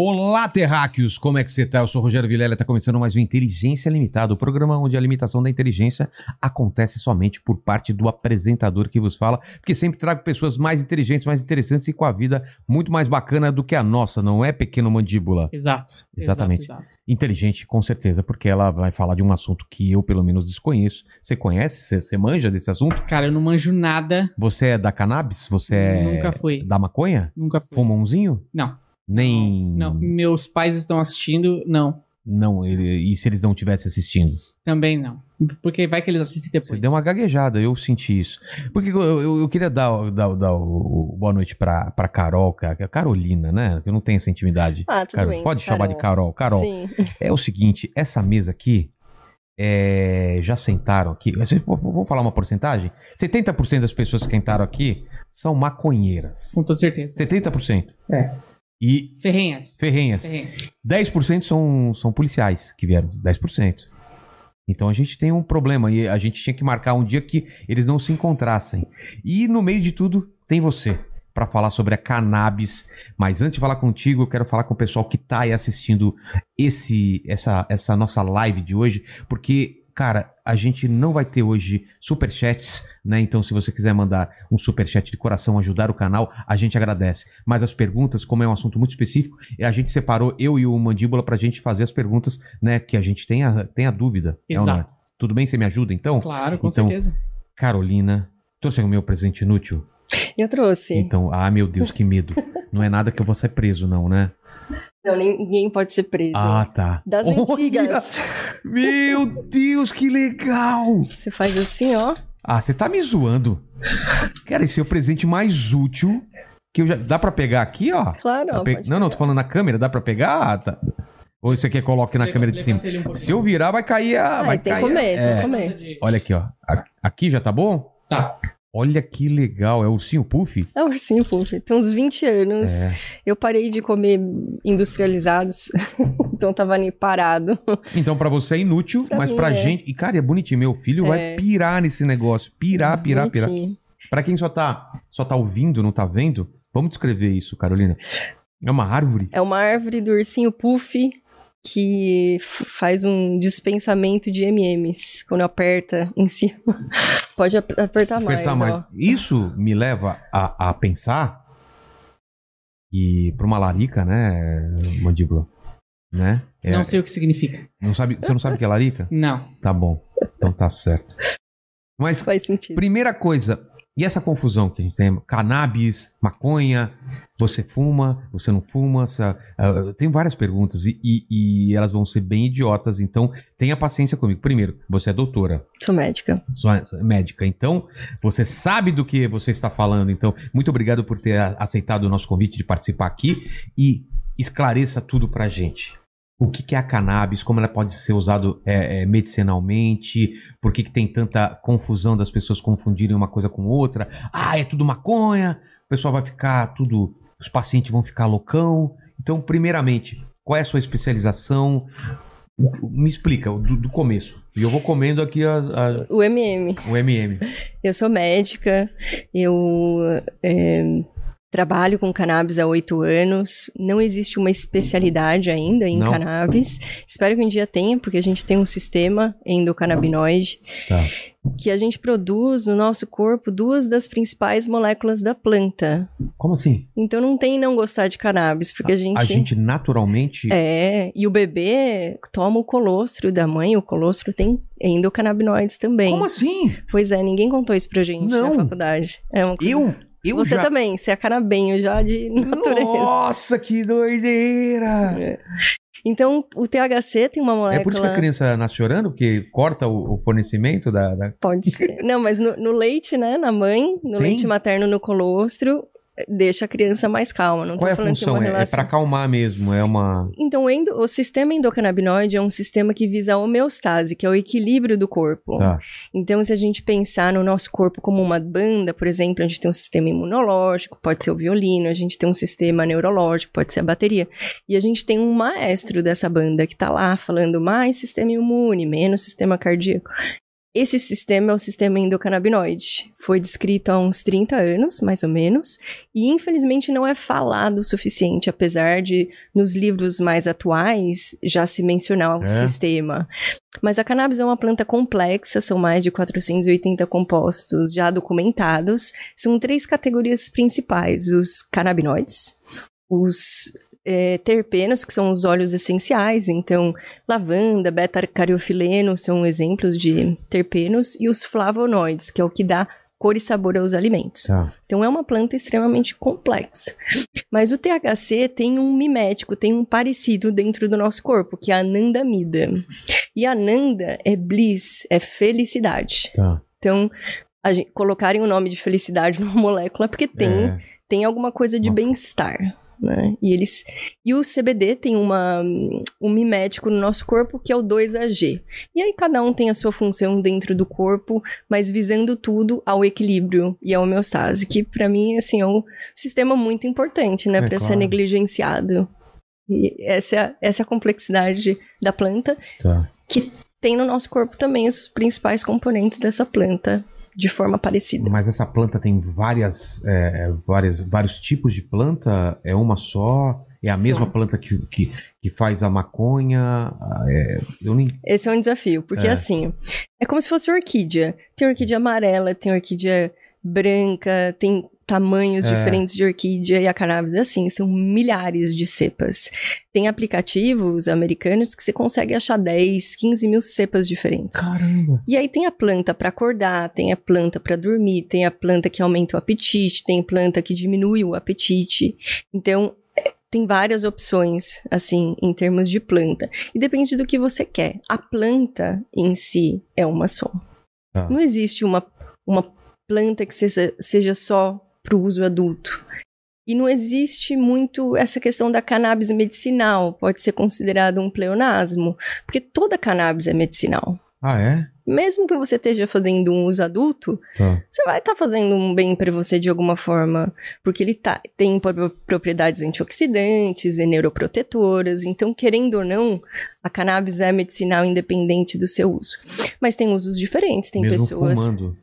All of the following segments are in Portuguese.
Olá, terráqueos! Como é que você tá? Eu sou o Rogério Vilela, tá começando mais um Inteligência Limitada, o programa onde a limitação da inteligência acontece somente por parte do apresentador que vos fala, porque sempre trago pessoas mais inteligentes, mais interessantes e com a vida muito mais bacana do que a nossa, não é, pequeno mandíbula? Exato. Exatamente. Exato, exato. Inteligente, com certeza, porque ela vai falar de um assunto que eu, pelo menos, desconheço. Você conhece? Você- Você manja desse assunto? Cara, eu não manjo nada. Você é da cannabis? Você é Nunca fui. da maconha? Nunca fui. Fuma umzinho? Não. Nem... Não. Meus pais estão assistindo. Não. Não, ele- e se eles não estivessem assistindo? Também não. Porque vai que eles assistem depois. Você deu uma gaguejada, eu senti isso. Porque eu, eu- eu queria dar, dar, dar o, o boa noite pra, pra Carol, cara, que é a Carolina, né? Que eu não tenho essa intimidade. Ah, tudo Carol, bem. pode chamar de Carol. Carol, Sim. é o seguinte, essa mesa aqui, é, já sentaram aqui, vamos falar uma porcentagem? 70% das pessoas que sentaram aqui são maconheiras. Com toda certeza. 70%. É. E Ferrenhas. ferrenhas. Ferrenhas. 10% são, são policiais que vieram. 10%. Então a gente tem um problema e a gente tinha que marcar um dia que eles não se encontrassem. E no meio de tudo tem você para falar sobre a cannabis. Mas antes de falar contigo, eu quero falar com o pessoal que tá aí assistindo esse essa essa nossa live de hoje, porque Cara, a gente não vai ter hoje superchats, né? Então, se você quiser mandar um superchat de coração, ajudar o canal, a gente agradece. Mas as perguntas, como é um assunto muito específico, a gente separou eu e o Mandíbula pra gente fazer as perguntas, né? Que a gente tenha, tenha dúvida. É ou não é? Exato. Tudo bem? Você me ajuda, então? Claro, com Então, certeza. Carolina, trouxe o meu presente inútil? Eu trouxe. Então, ah, meu Deus, que medo. Não é nada que eu vou ser preso, não, né? Não, nem- ninguém pode ser preso. Ah, tá. Das Olha! antigas. Meu Deus, que legal! Você faz assim, ó. Ah, você tá me zoando. Cara, esse é o presente mais útil que eu já. Dá pra pegar aqui, ó? Claro, ó. Pe- pode Não, não, tô falando na câmera, dá pra pegar? Ah, tá. Ou você quer que coloque na câmera de cima? um. Se eu virar, vai cair a. Ah, vai tem que cair a- comer, tem é. que comer. Olha aqui, ó. A- Aqui já tá bom? Tá. Olha que legal. É ursinho puff? É um ursinho puff. Tem uns 20 anos. É. Eu parei de comer industrializados. então tava ali parado. Então, pra você é inútil, Pra mas mim pra é. gente. E, cara, é bonitinho. Meu filho vai É. pirar nesse negócio. Pirar, pirar, pirar. Bonitinho. Pra quem só tá, só tá ouvindo, não tá vendo, vamos descrever isso, Carolina. É uma árvore? É uma árvore do ursinho puff que faz um dispensamento de M&M's. Quando aperta em cima. Pode ap- apertar mais, apertar mais. ó. Isso me leva a, a pensar que pra uma larica, né, mandíbula, né? É- Não sei o que significa. não sabe, você não sabe o que é larica? Não. Tá bom. Então tá certo. Mas Faz sentido. primeira coisa, e essa confusão que a gente tem? Cannabis, maconha, você fuma, você não fuma? essa- ah, tem várias perguntas e, e- e elas vão ser bem idiotas, então tenha paciência comigo. Primeiro, você é doutora, Sou médica. sua médica, então você sabe do que você está falando. Então, muito obrigado por ter aceitado o nosso convite de participar aqui e esclareça tudo pra gente. O que, que é a cannabis, como ela pode ser usada é, é, medicinalmente, por que, que tem tanta confusão das pessoas confundirem uma coisa com outra. Ah, é tudo maconha, o pessoal vai ficar tudo. Os pacientes vão ficar loucão. Então, primeiramente, qual é a sua especialização? Me explica, do, do começo. E eu vou comendo aqui a- a- O MM. o MM. Eu sou médica, eu é, trabalho com cannabis há oito anos. Não existe uma especialidade ainda em Não? cannabis. Espero que um dia tenha, porque a gente tem um sistema endocannabinoide Tá. que a gente produz no nosso corpo duas das principais moléculas da planta. Como assim? Então não tem não gostar de cannabis, porque a gente. A gente naturalmente. É, e o bebê toma o colostro da mãe, o colostro tem endocannabinoides também. Como assim? Pois é, ninguém contou isso pra gente Não. na faculdade. É uma coisa... Eu? Eu Você já... também, você é canabenho já de natureza. Nossa, que doideira! É. Então, o THC tem uma molécula... É por isso que a criança nasce chorando, porque corta o, o fornecimento da, da- Pode ser. Não, mas no, no leite, né, na mãe, no Tem? leite materno no colostro, deixa a criança mais calma. Não Qual é a é função? É, é relação. pra acalmar mesmo, é uma... Então, o, endo- o sistema endocannabinoide é um sistema que visa a homeostase, que é o equilíbrio do corpo. Tá. Então, se a gente pensar no nosso corpo como uma banda, por exemplo, a gente tem um sistema imunológico, pode ser o violino, a gente tem um sistema neurológico, pode ser a bateria. E a gente tem um maestro dessa banda que tá lá falando mais sistema imune, menos sistema cardíaco. Esse sistema é o sistema endocannabinoide. Foi descrito há uns 30 anos, mais ou menos, e infelizmente não é falado o suficiente, apesar de nos livros mais atuais já se mencionar o É? sistema. Mas a cannabis é uma planta complexa, são mais de 480 compostos já documentados. São três categorias principais: os canabinoides, os eh, terpenos, que são os óleos essenciais, então lavanda, beta-cariofileno são exemplos de terpenos, e os flavonoides, que é o que dá cor e sabor aos alimentos. Tá. Então é uma planta extremamente complexa. Mas o THC tem um mimético, tem um parecido dentro do nosso corpo, que é a anandamida. E a ananda é bliss, é felicidade. Tá. Então, a gente, colocarem o nome de felicidade numa molécula porque tem, É, tem alguma coisa de bem-estar. Né? E eles e o CBD tem uma, um mimético no nosso corpo que é o 2AG. E aí cada um tem a sua função dentro do corpo, mas visando tudo ao equilíbrio e à homeostase, que pra mim assim é um sistema muito importante, né, É, para ser claro. negligenciado. E essa é, a- essa é a complexidade da planta tá. tem no nosso corpo também os principais componentes dessa planta de forma parecida. Mas essa planta tem várias, é, várias, vários tipos de planta? É uma só? É a São. mesma planta que, que, que faz a maconha? Ah, é, eu nem... Esse é um desafio, porque É. assim, é como se fosse orquídea. Tem orquídea amarela, tem orquídea branca, tem tamanhos É. diferentes de orquídea e a cannabis é assim, são milhares de cepas. Tem aplicativos americanos que você consegue achar 10, 15 mil cepas diferentes. Caramba! E aí tem a planta para acordar, tem a planta para dormir, tem a planta que aumenta o apetite, tem planta que diminui o apetite. Então, é, tem várias opções, assim, em termos de planta. E depende do que você quer. A planta em si é uma só. Tá. Não existe uma, uma planta que seja, seja só para o uso adulto. E não existe muito essa questão da cannabis medicinal, pode ser considerado um pleonasmo, porque toda cannabis é medicinal Ah, é? mesmo que você esteja fazendo um uso adulto, Tá. você vai estar fazendo um bem para você de alguma forma, porque ele tá, tem pro- propriedades antioxidantes e neuroprotetoras, então, querendo ou não, a cannabis é medicinal independente do seu uso. Mas tem usos diferentes, tem Mesmo pessoas fumando.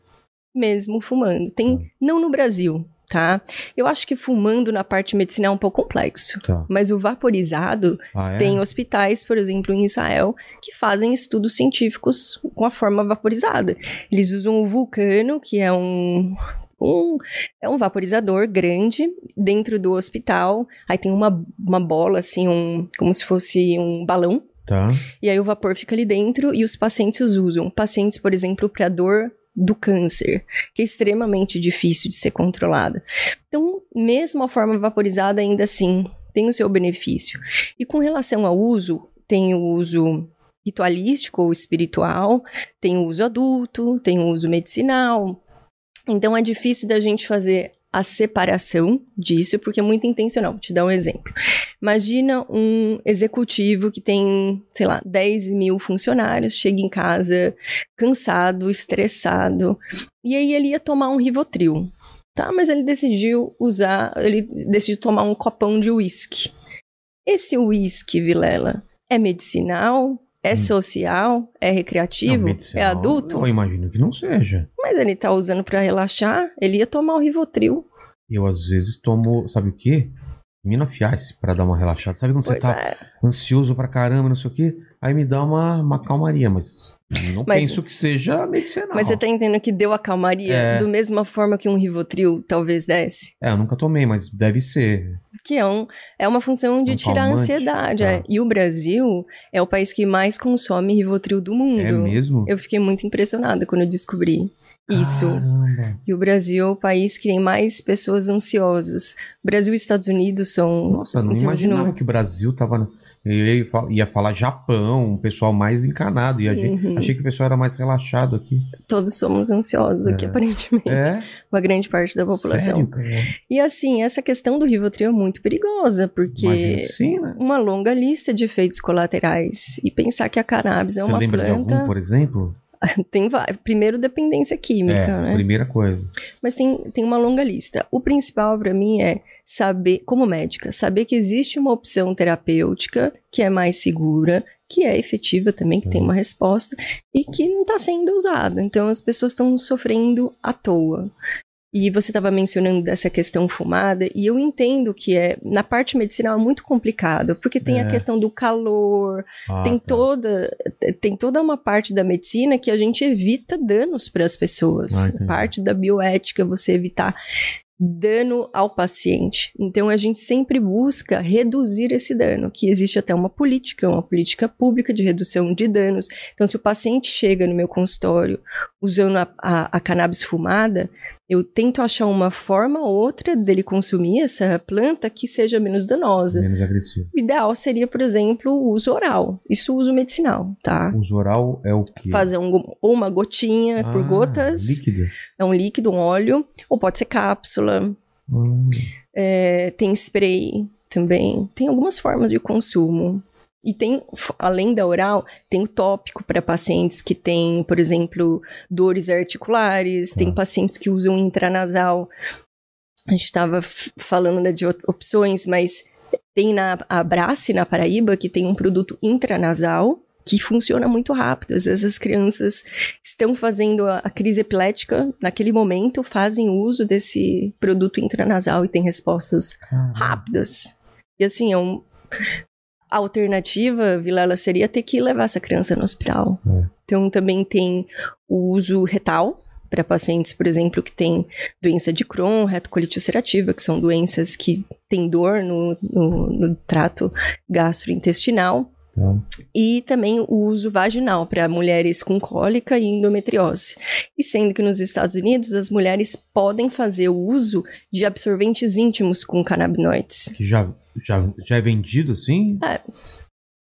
mesmo fumando. Tem, não no Brasil, tá? Eu acho que fumando na parte medicinal é um pouco complexo. Tá. Mas o vaporizado Ah, é? tem hospitais, por exemplo, em Israel, que fazem estudos científicos com a forma vaporizada. Eles usam o vulcano, que é um. um- é um vaporizador grande dentro do hospital. Aí tem uma, uma bola, assim, um, como se fosse um balão. Tá. E aí o vapor fica ali dentro e os pacientes usam. Pacientes, por exemplo, para dor do câncer, que é extremamente difícil de ser controlada. Então, mesmo a forma vaporizada, ainda assim, tem o seu benefício. E com relação ao uso, tem o uso ritualístico ou espiritual, tem o uso adulto, tem o uso medicinal. Então, é difícil da gente fazer a separação disso, porque é muito intencional. Vou te dar um exemplo. Imagina um executivo que tem, sei lá, 10 mil funcionários, chega em casa cansado, estressado, e aí ele ia tomar um Rivotril, tá? Mas ele decidiu usar, ele decidiu tomar um copão de uísque. Esse uísque, Vilela, é medicinal? É Hum. social? É recreativo? Não, é adulto? Eu imagino que não seja. Mas ele tá usando pra relaxar, ele ia tomar o Rivotril. Eu, às vezes, tomo, sabe o quê? Minafiais pra dar uma relaxada. Sabe quando Pois você tá é. ansioso pra caramba, não sei o quê? Aí me dá uma, uma calmaria, mas não Mas- penso que seja medicinal. Mas você tá entendendo que deu a calmaria É. do mesma forma que um Rivotril talvez desse? É, eu nunca tomei, mas deve ser. Que é, um, é uma função de Um tirar a ansiedade. Tá. é. E o Brasil é o país que mais consome Rivotril do mundo. É mesmo? Eu fiquei muito impressionada quando eu descobri isso. Caramba. E o Brasil é o país que tem mais pessoas ansiosas. Brasil e Estados Unidos são. Nossa, não imaginava que o Brasil tava Eu ia fa- ia falar Japão, um pessoal mais encanado. E a gente, Uhum. achei que o pessoal era mais relaxado aqui. Todos somos ansiosos aqui, É. aparentemente. É? Uma grande parte da população. Sério? E assim, essa questão do Rivotril é muito perigosa, porque que sim, né? uma longa lista de efeitos colaterais. E pensar que a cannabis é Você uma lembra de planta. algum, por exemplo? Tem Primeiro, dependência química, é, né? primeira coisa. Mas tem, tem uma longa lista. O principal para mim é saber, como médica, saber que existe uma opção terapêutica que é mais segura, que é efetiva também, que tem Uhum. uma resposta e que não está sendo usada. Então as pessoas estão sofrendo à toa. E você estava mencionando dessa questão fumada, e eu entendo que é, na parte medicinal, é muito complicado, porque tem É. a questão do calor, Ah, tem tá. toda tem toda uma parte da medicina que a gente evita danos para as pessoas. Ah, parte da bioética você evitar dano ao paciente. Então a gente sempre busca reduzir esse dano, que existe até uma política, uma política pública de redução de danos. Então se o paciente chega no meu consultório usando a, a, a cannabis fumada, eu tento achar uma forma ou outra dele consumir essa planta que seja menos danosa. Menos agressivo. O ideal seria, por exemplo, o uso oral. Isso uso medicinal, tá? O uso oral é o quê? Fazer um, ou uma gotinha por Ah, gotas, Líquido. é um líquido, um óleo, ou pode ser cápsula, Hum, é, tem spray também. Tem algumas formas de consumo. E tem, além da oral, tem o tópico para pacientes que têm, por exemplo, dores articulares, tem Tá. pacientes que usam intranasal. A gente estava falando né, de op- opções, mas tem na a Brace, na Paraíba, que tem um produto intranasal que funciona muito rápido. Às vezes as crianças estão fazendo a, a crise epilética naquele momento, fazem uso desse produto intranasal e tem respostas rápidas. E assim, é um. A alternativa, Vilela, seria ter que levar essa criança no hospital. É. Então também tem o uso retal para pacientes, por exemplo, que têm doença de Crohn, retocolite ulcerativa, que são doenças que têm dor no, no, no trato gastrointestinal. Tá. E também o uso vaginal para mulheres com cólica e endometriose. E sendo que nos Estados Unidos as mulheres podem fazer o uso de absorventes íntimos com canabinoides. Que já, já, já é vendido assim?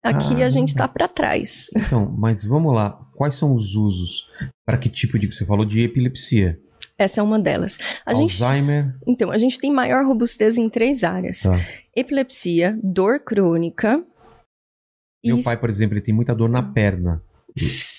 Aqui a gente tá para trás. Então, mas vamos lá. Quais são os usos? Para que tipo de. Você falou de epilepsia. Essa é uma delas. A gente, Alzheimer. então, a gente tem maior robustez em três áreas: Tá. epilepsia, dor crônica. Meu e pai, por exemplo, ele tem muita dor na perna.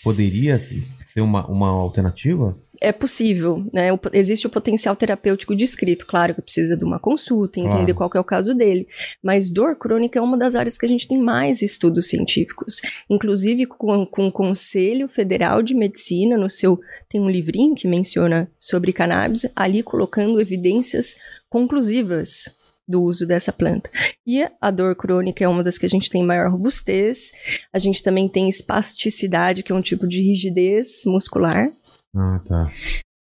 Poderia ser uma, uma alternativa? é possível, né? O existe o potencial terapêutico descrito, claro que precisa de uma consulta, entender Claro. qual é o caso dele. Mas dor crônica é uma das áreas que a gente tem mais estudos científicos, inclusive com, com o Conselho Federal de Medicina, no seu tem um livrinho que menciona sobre cannabis, ali colocando evidências conclusivas do uso dessa planta. E a dor crônica é uma das que a gente tem maior robustez. A gente também tem espasticidade, que é um tipo de rigidez muscular. Ah, tá.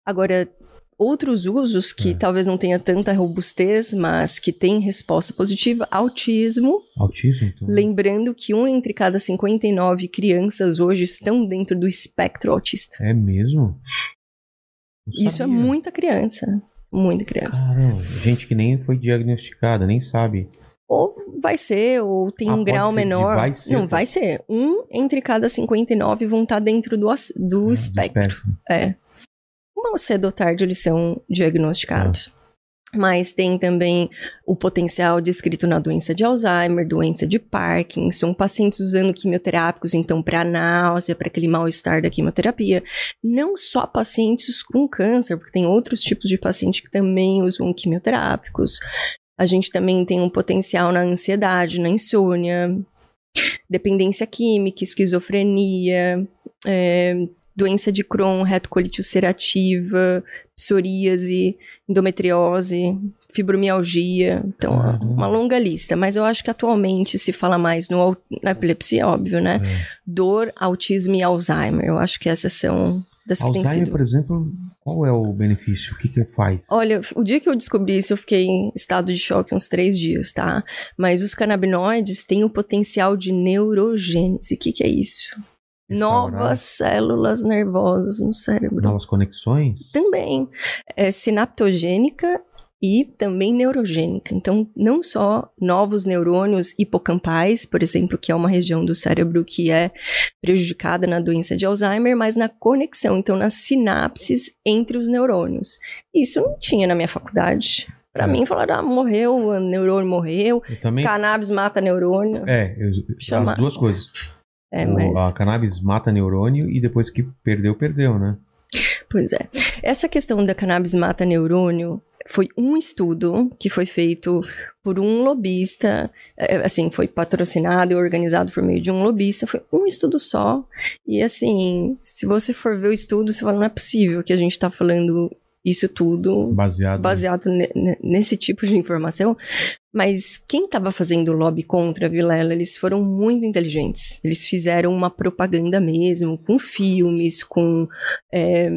Agora, outros usos que É. talvez não tenha tanta robustez, mas que tem resposta positiva, autismo. Autismo, então. Lembrando que um entre cada 59 crianças hoje estão dentro do espectro autista. É mesmo? Isso é muita criança. Muita criança. Caramba, gente que nem foi diagnosticada, nem sabe. Ou vai ser, ou tem Ah, um grau menor. vai ser, não, tá? vai ser. Um entre cada 59 vão estar dentro do, do Ah, espectro. É. Mal cedo ou tarde eles são diagnosticados. Mas tem também o potencial descrito na doença de Alzheimer, doença de Parkinson, pacientes usando quimioterápicos, então, para náusea, para aquele mal-estar da quimioterapia. Não só pacientes com câncer, porque tem outros tipos de paciente que também usam quimioterápicos. A gente também tem um potencial na ansiedade, na insônia, dependência química, esquizofrenia, é, doença de Crohn, retocolite ulcerativa, psoríase, endometriose, fibromialgia. Então, Caramba. uma longa lista. Mas eu acho que atualmente se fala mais no, na epilepsia, óbvio, né? É. Dor, autismo e Alzheimer. Eu acho que essas são das que têm Alzheimer, sido. por exemplo, qual é o benefício? O que que faz? Olha, o dia que eu descobri isso, eu fiquei em estado de choque uns três dias, tá? Mas os canabinoides têm o potencial de neurogênese. O que, que é isso? Restaurar Novas células nervosas no cérebro. novas conexões? Também. É sinaptogênica e também neurogênica. Então, não só novos neurônios hipocampais, por exemplo, que é uma região do cérebro que é prejudicada na doença de Alzheimer, mas na conexão, então nas sinapses entre os neurônios. Isso não tinha na minha faculdade. Pra É. mim, falaram, ah, morreu, o neurônio morreu, Eu também. cannabis mata neurônio. É, eu- as duas coisas. É, mas... A cannabis mata neurônio e depois que perdeu, perdeu, né? Pois é. Essa questão da cannabis mata neurônio foi um estudo que foi feito por um lobista, é, assim, foi patrocinado e organizado por meio de um lobista, foi um estudo só. E assim, se você for ver o estudo, você fala, não é possível que a gente tá falando isso tudo Baseado. baseado ne- ne- nesse tipo de informação. Mas quem estava fazendo lobby contra a Vilela, eles foram muito inteligentes. Eles fizeram uma propaganda mesmo, com filmes, com, é,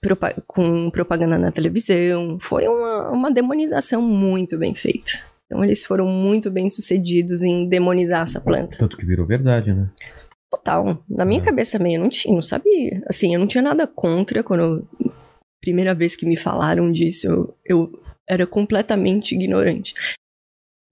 propa- com propaganda na televisão. Foi uma, uma demonização muito bem feita. Então eles foram muito bem sucedidos em demonizar essa planta. Tanto que virou verdade, né? Total. Na minha É. cabeça também, eu não tinha, não sabia. Assim, eu não tinha nada contra quando. eu- primeira vez que me falaram disso, eu, eu era completamente ignorante.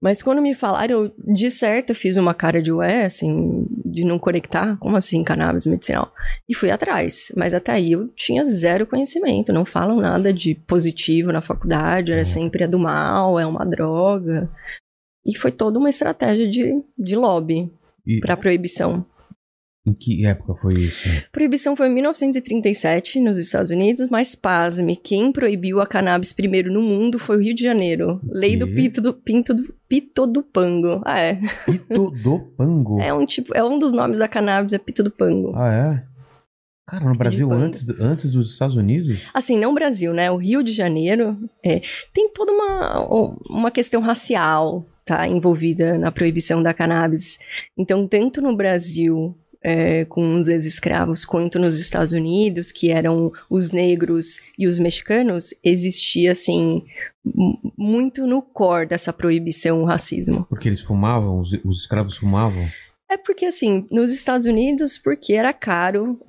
Mas quando me falaram, eu, de certo, eu fiz uma cara de ué, assim, de não conectar. Como assim, cannabis medicinal? E fui atrás. Mas até aí eu tinha zero conhecimento. Não falam nada de positivo na faculdade, era É. sempre é do mal, é uma droga. E foi toda uma estratégia de, de lobby para proibição. Em que época foi isso? Proibição foi em 1937 nos Estados Unidos, mas pasme, quem proibiu a cannabis primeiro no mundo foi o Rio de Janeiro. Lei do pito do pinto do pito do pango. Ah, é. Pito do Pango. É um tipo, é um dos nomes da cannabis, é pito do pango. Ah, é? Cara, no Brasil, antes, antes dos Estados Unidos? Assim, não Brasil, né? O Rio de Janeiro é, tem toda uma, uma questão racial tá, envolvida na proibição da cannabis. Então, tanto no Brasil, é, com os ex-escravos, quanto nos Estados Unidos, que eram os negros e os mexicanos, existia, assim, muito no core dessa proibição o racismo. Porque eles fumavam, os, os escravos fumavam. É porque, assim, nos Estados Unidos, porque era caro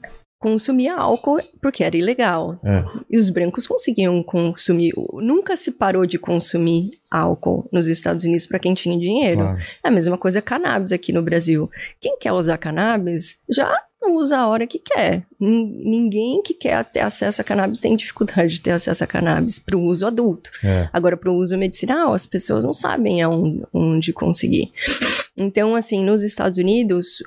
consumir álcool, porque era ilegal. É. E os brancos conseguiam consumir. Nunca se parou de consumir álcool nos Estados Unidos para quem tinha dinheiro. Claro. É a mesma coisa cannabis aqui no Brasil. Quem quer usar cannabis já usa a hora que quer. Nin- Ninguém que quer ter acesso a cannabis tem dificuldade de ter acesso a cannabis para o uso adulto. É. Agora, para o uso medicinal, as pessoas não sabem aonde, onde conseguir. Então, assim, nos Estados Unidos,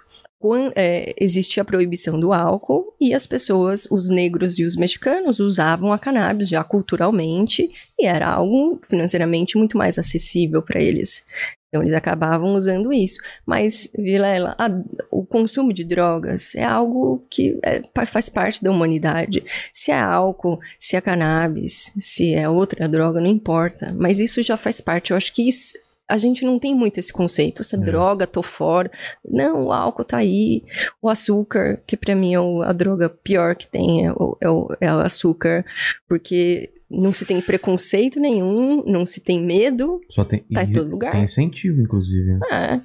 é, existia a proibição do álcool e as pessoas, os negros e os mexicanos, usavam a cannabis já culturalmente e era algo financeiramente muito mais acessível para eles. Então, eles acabavam usando isso. Mas, Vilela, a- o consumo de drogas é algo que é, faz parte da humanidade. Se é álcool, se é cannabis, se é outra droga, não importa. Mas isso já faz parte. Eu acho que isso. A gente não tem muito esse conceito. Essa É. droga, tô fora. Não, o álcool tá aí. O açúcar, que pra mim é a droga pior que tem, é o, é o- é o açúcar. Porque não se tem preconceito nenhum, não se tem medo. Só tem, Tá em todo lugar. Tem incentivo, inclusive. É.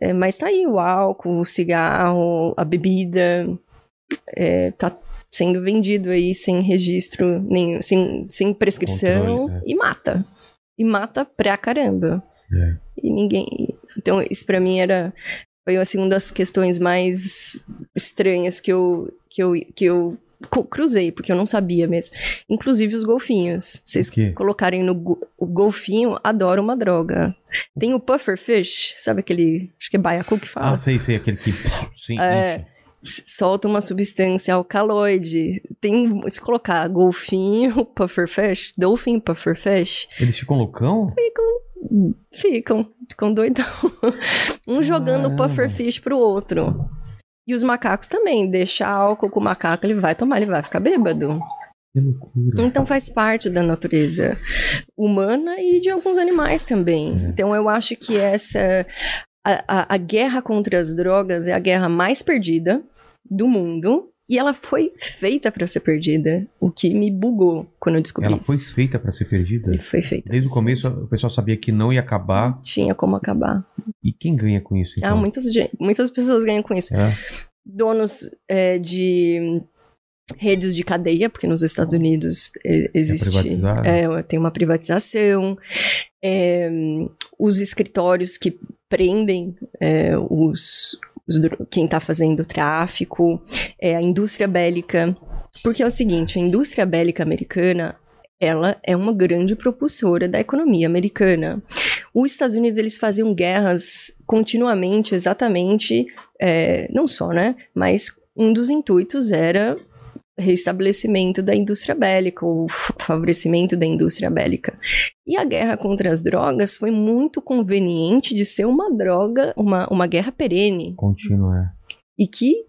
É, mas tá aí o álcool, o cigarro, a bebida. É, tá sendo vendido aí sem registro, nenhum, sem, sem prescrição Controle, é. e mata. E mata pra caramba. É. E ninguém. Então, isso pra mim era. Foi assim, uma das questões mais estranhas que eu, que eu, que eu cruzei, porque eu não sabia mesmo. Inclusive os golfinhos. Vocês colocarem no go- o golfinho, adora uma droga. Tem o pufferfish, sabe aquele. Acho que é baiacu que fala. Ah, sei, sei, aquele que. Sim, É. Solta uma substância alcaloide. Tem. Se colocar golfinho, pufferfish, dolphin pufferfish, Eles ficam loucão? ficam, ficam doidão. um jogando o pufferfish pro outro. E os macacos também. Deixar álcool com o macaco, ele vai tomar, ele vai ficar bêbado. Que loucura. Então faz parte da natureza humana e de alguns animais também. É. Então eu acho que essa. A, a- a guerra contra as drogas é a guerra mais perdida do mundo. E ela foi feita para ser perdida. O que me bugou quando eu descobri Ela isso. foi feita pra ser perdida? Foi feita. Desde o começo o pessoal sabia que não ia acabar. perdida. Tinha como acabar. E quem ganha com isso? Ah, Então? muitas, gen- muitas pessoas ganham com isso. É. Donos é, de redes de cadeia, porque nos Estados Unidos eh, existe. É, tem uma privatização. é, os escritórios que prendem é, os, quem está fazendo tráfico, é, a indústria bélica. Porque é o seguinte, a indústria bélica americana, ela é uma grande propulsora da economia americana. Os Estados Unidos, eles faziam guerras continuamente, exatamente, é, não só, né, mas um dos intuitos era restabelecimento da indústria bélica, ou favorecimento da indústria bélica. E a guerra contra as drogas foi muito conveniente de ser uma droga, uma, uma guerra perene, Contínuo, é. e que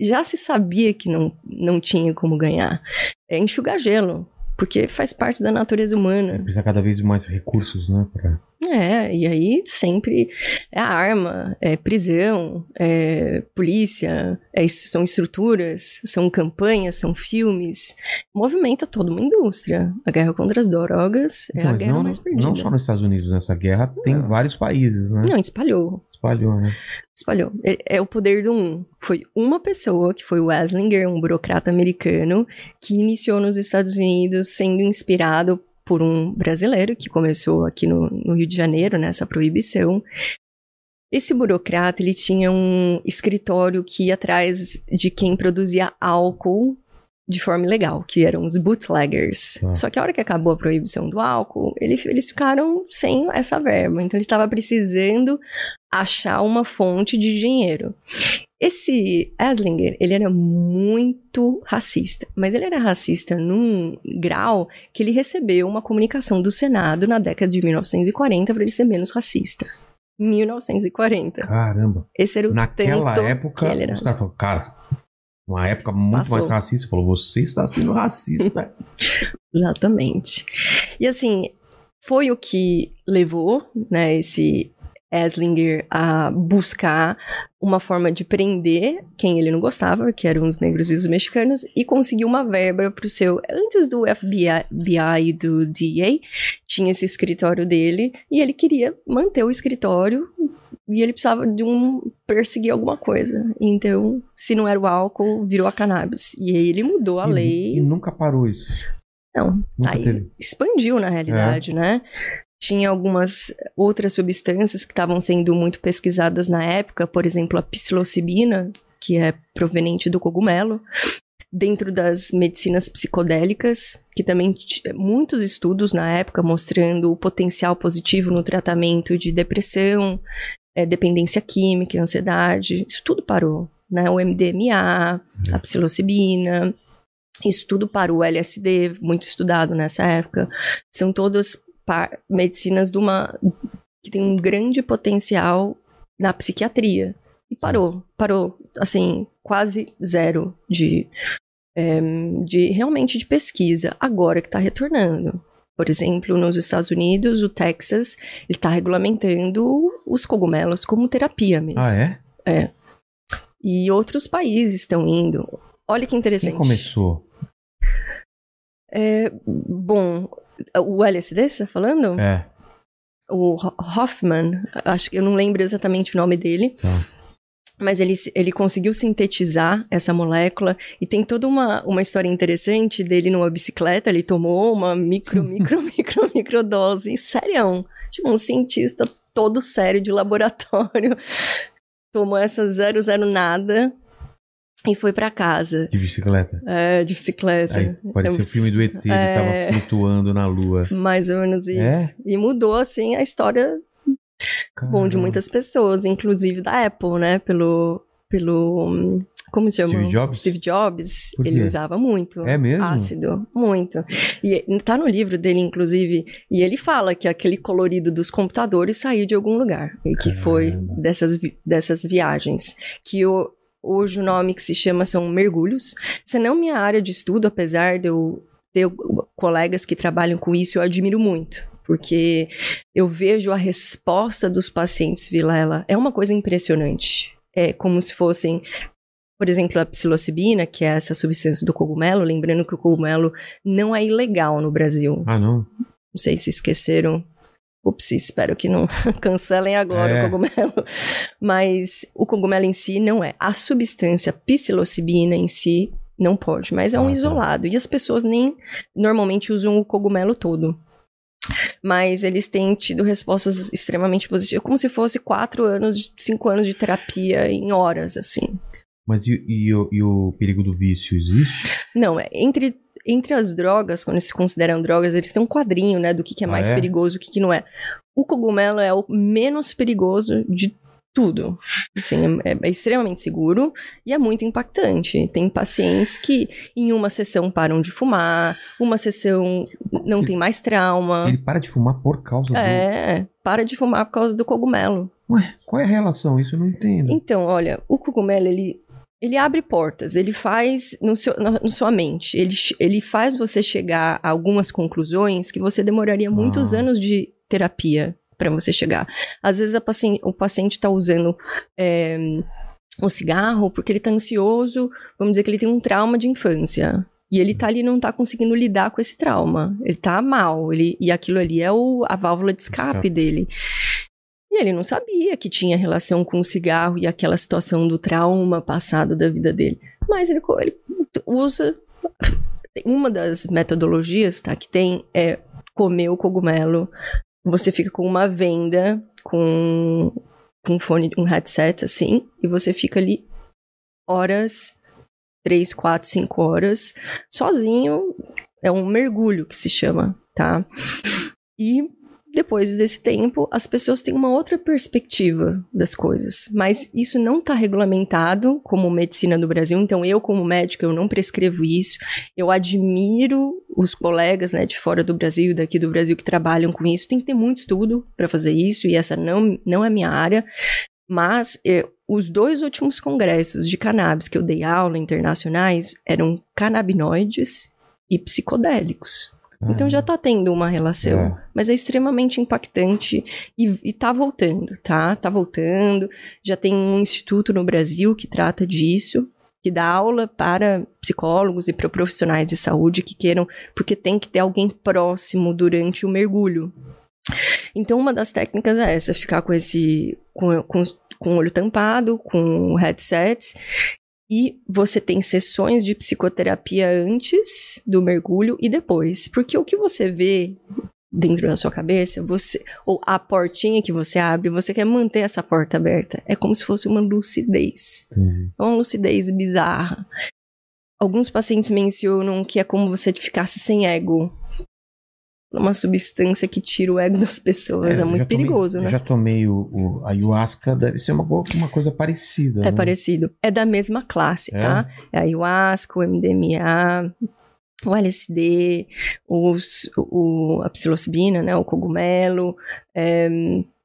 já se sabia que não, não tinha como ganhar. É enxugar gelo, porque faz parte da natureza humana. Precisa cada vez mais recursos, né? Pra... É, e aí sempre é arma, é prisão, é polícia, é são estruturas, são campanhas, são filmes. Movimenta toda uma indústria. A guerra contra as drogas é Então, a guerra não, mais perdida. não só nos Estados Unidos, nessa guerra tem Não. vários países, né? Não, espalhou. Espalhou, né? Espalhou. É, é o poder do um. Foi uma pessoa, que foi o Weslinger, um burocrata americano, que iniciou nos Estados Unidos sendo inspirado por um brasileiro que começou aqui no, no Rio de Janeiro, nessa proibição. Esse burocrata, ele tinha um escritório que ia atrás de quem produzia álcool de forma ilegal, que eram os bootleggers. Tá. Só que a hora que acabou a proibição do álcool, ele- eles ficaram sem essa verba. Então, ele estava precisando achar uma fonte de dinheiro. Esse Eslinger, ele era muito racista, mas ele era racista num grau que ele recebeu uma comunicação do Senado na década de 1940 para ele ser menos racista. 1940. Caramba. Esse era o Naquela época, que ele era os caras falaram, cara, uma época muito Passou. mais racista, falou, você está sendo racista. Exatamente. E assim, foi o que levou, né, esse Eslinger a buscar uma forma de prender quem ele não gostava, que eram os negros e os mexicanos, e conseguir uma verba para o seu. Antes do FBI BI e do DA, tinha esse escritório dele, e ele queria manter o escritório. E ele precisava de um perseguir alguma coisa. Então, se não era o álcool, virou a cannabis. E aí ele mudou a E- lei. E nunca parou isso. Não, Nunca Aí teve. expandiu na realidade, né? Tinha algumas outras substâncias que estavam sendo muito pesquisadas na época, por exemplo, a psilocibina, que é proveniente do cogumelo, dentro das medicinas psicodélicas, que também muitos estudos na época mostrando o potencial positivo no tratamento de depressão, eh, dependência química, ansiedade, isso tudo parou, né? O MDMA, a psilocibina, isso tudo para o LSD, muito estudado nessa época. São todas medicinas de uma que tem um grande potencial na psiquiatria. E parou, parou, assim, quase zero de, em, de realmente de pesquisa. Agora que está retornando. Por exemplo, nos Estados Unidos, o Texas, ele está regulamentando os cogumelos como terapia mesmo. Ah, é? E outros países estão indo. Olha que interessante. Quem começou? É, bom, o LSD, você tá falando? É. O Ho- Hoffman, acho que eu não lembro exatamente o nome dele. Tá. Mas ele, ele conseguiu sintetizar essa molécula e tem toda uma, uma história interessante dele numa bicicleta. Ele tomou uma micro, micro, micro, micro dose. Sério. Tipo, um cientista todo sério de laboratório. Tomou essa zero, zero nada e foi pra casa. De bicicleta. É, de bicicleta. Aí parecia É o filme do ET, ele é. tava flutuando na lua. Mais ou menos isso. É? E mudou, assim, a história bom de Caramba. muitas pessoas, inclusive da Apple, né? Pelo. pelo como se chama? Steve Jobs? Steve Jobs. Ele usava muito. É mesmo? Ácido. Muito. E tá no livro dele, inclusive. E ele fala que aquele colorido dos computadores saiu de algum lugar. E que foi Caramba. dessas, dessas viagens. Que o, hoje o nome que se chama são mergulhos. Essa não minha área de estudo, apesar de eu ter colegas que trabalham com isso, eu admiro muito. Porque eu vejo a resposta dos pacientes, Vilela, é uma coisa impressionante. É como se fossem, por exemplo, a psilocibina, que é essa substância do cogumelo, lembrando que o cogumelo não é ilegal no Brasil. Ah, não? Não sei se esqueceram. Ups, espero que não cancelem agora É. o cogumelo. Mas o cogumelo em si não é. A substância psilocibina em si Não pode, mas é um Ah, tá. isolado. E as pessoas nem normalmente usam o cogumelo todo. Mas eles têm tido respostas extremamente positivas, como se fosse quatro anos, cinco anos de terapia em horas, assim. Mas e, e o- e o perigo do vício existe? Não, é entre, entre as drogas, quando se consideram drogas, eles têm um quadrinho, né, do que, que é Ah, mais é? perigoso e o que, que não é. O cogumelo é o menos perigoso de tudo. Assim, é, é extremamente seguro e é muito impactante. Tem pacientes que em uma sessão param de fumar, uma sessão não tem mais trauma. Ele para de fumar por causa do. É, para de fumar por causa do cogumelo. Ué, qual é a relação? Isso eu não entendo. Então, olha, o cogumelo, ele, ele abre portas, ele faz no seu, na, na sua mente, ele, ele faz você chegar a algumas conclusões que você demoraria muitos Ah. anos de terapia para você chegar. Às vezes a pacien- o paciente está usando é, um cigarro porque ele está ansioso, vamos dizer que ele tem um trauma de infância. E ele tá ali não tá conseguindo lidar com esse trauma. Ele tá mal. Ele, e aquilo ali é o, a válvula de escape dele. Ele não sabia que tinha relação com o cigarro e aquela situação do trauma passado da vida dele. Mas ele, ele usa. Uma das metodologias tá, que tem é comer o cogumelo. Você fica com uma venda, com, com um fone, um headset assim, e você fica ali horas, três, quatro, cinco horas, sozinho. É um mergulho que se chama, tá? E depois desse tempo, as pessoas têm uma outra perspectiva das coisas. Mas isso não está regulamentado como medicina do Brasil. Então, eu, como médica, eu não prescrevo isso. Eu admiro os colegas né, de fora do Brasil daqui do Brasil que trabalham com isso. Tem que ter muito estudo para fazer isso, e essa não, não é minha área. Mas eh, os dois últimos congressos de cannabis que eu dei aula internacionais eram canabinoides e psicodélicos. Então já tá tendo uma relação. É. Mas é extremamente impactante e, e tá voltando, tá? Tá voltando. Já tem um instituto no Brasil que trata disso, que dá aula para psicólogos e para profissionais de saúde que queiram, porque tem que ter alguém próximo durante o mergulho. Então, uma das técnicas é essa, ficar com esse. com, com, com o olho tampado, com headsets. E você tem sessões de psicoterapia antes do mergulho e depois. Porque o que você vê dentro da sua cabeça, você ou a portinha que você abre, você quer manter essa porta aberta. É como se fosse uma lucidez. É uma lucidez bizarra. Alguns pacientes mencionam que é como você ficasse sem ego. Uma substância que tira o ego das pessoas. É, eu muito tomei- perigoso, eu né? já tomei o, o ayahuasca, deve ser uma, uma coisa parecida. É né? parecido. É da mesma classe, É? tá? É a ayahuasca, o MDMA, o LSD, os, o, a psilocibina, né? O cogumelo. é,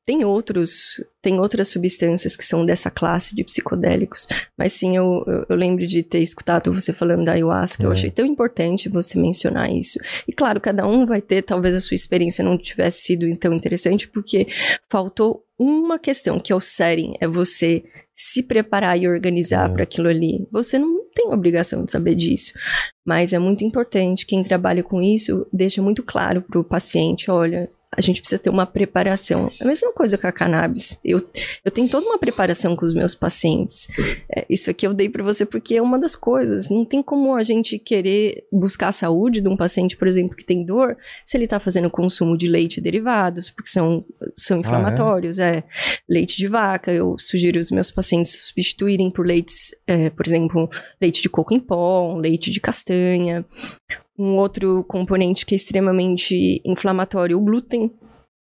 tem outros, tem outras substâncias que são dessa classe de psicodélicos. Mas sim, eu, eu, eu lembro de ter escutado você falando da ayahuasca. Eu É. achei tão importante você mencionar isso. E claro, cada um vai ter, talvez a sua experiência não tivesse sido tão interessante, porque faltou uma questão, que é o setting, é você se preparar e organizar É. para aquilo ali. Você não tem obrigação de saber disso, mas é muito importante. Quem trabalha com isso deixa muito claro para o paciente: olha, a gente precisa ter uma preparação. É a mesma coisa com a cannabis. Eu, eu tenho toda uma preparação com os meus pacientes. É, isso aqui eu dei para você porque é uma das coisas. Não tem como a gente querer buscar a saúde de um paciente, por exemplo, que tem dor, se ele está fazendo consumo de leite e derivados, porque são, são inflamatórios. é? Leite de vaca, eu sugiro os meus pacientes substituírem por leites, é, por exemplo, leite de coco em pó, leite de castanha. Um outro componente que é extremamente inflamatório, o glúten.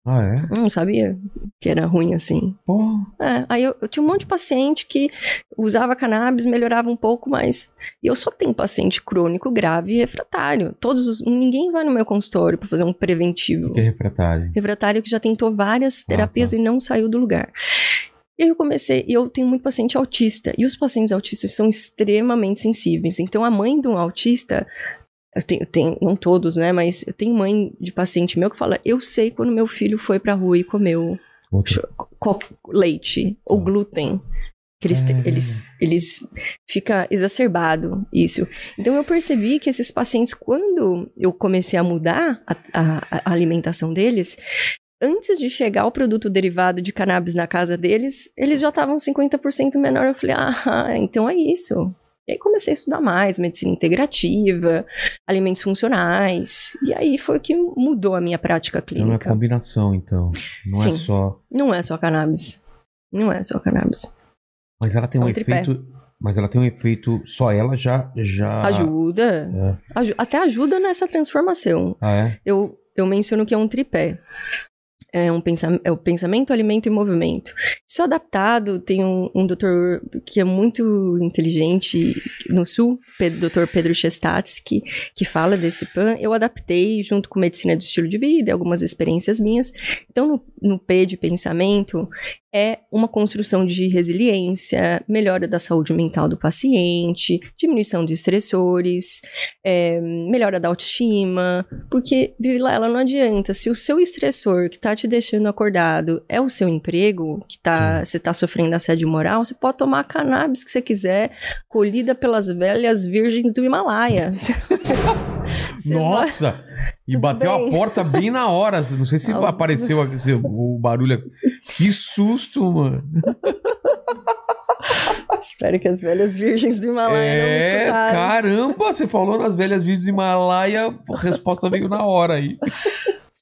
Ah, é? Não sabia que era ruim assim. Pô, É, aí eu, eu tinha um monte de paciente que usava cannabis, melhorava um pouco, mas e eu só tenho paciente crônico, grave e refratário. Todos os, ninguém vai no meu consultório para fazer um preventivo. o que é refratário? Refratário que já tentou várias Ah, terapias tá. e não saiu do lugar. E eu comecei, e eu tenho muito paciente autista, e os pacientes autistas são extremamente sensíveis. Então a mãe de um autista eu tenho, tenho- não todos, né? Mas eu tenho mãe de paciente meu que fala: Eu sei quando meu filho foi pra rua e comeu leite ou Ah. glúten. Que eles, É. eles, eles fica exacerbado isso. Então eu percebi que esses pacientes, quando eu comecei a mudar a, a- a alimentação deles, antes de chegar o produto derivado de cannabis na casa deles, eles já estavam 50% menor. Eu falei, ah, então é isso. E aí comecei a estudar mais medicina integrativa, alimentos funcionais. E aí foi o que mudou a minha prática Então é clínica. combinação, então. Não é Sim. só. Não é só cannabis. Não é só cannabis. Mas ela tem um, É um tripé. efeito. Mas ela tem um efeito. Só ela já. já... Ajuda. É. Aju- até ajuda nessa transformação. Ah, é? Eu, eu menciono que é um tripé. É, um pensam, é o pensamento, alimento e movimento. Isso é adaptado, tem um, um doutor que é muito inteligente no sul, o doutor Pedro Chestats, que, fala desse PAN. Eu adaptei junto com medicina do estilo de vida algumas experiências minhas. Então, no, no P de pensamento, é uma construção de resiliência, melhora da saúde mental do paciente, diminuição de estressores, é, melhora da autoestima, porque, Vilela, não adianta. Se o seu estressor que tá te deixando acordado é o seu emprego, que tá, você tá sofrendo assédio moral, você pode tomar a cannabis que você quiser, colhida pelas velhas virgens do Himalaia. Vai- Nossa! E Tudo bateu bem. a porta bem na hora. Não sei se Ah, apareceu o barulho. Que susto, mano. Espero que as velhas virgens do Himalaia não me É, escutaram. caramba, você falou nas velhas vídeos do Himalaia, a resposta veio na hora aí.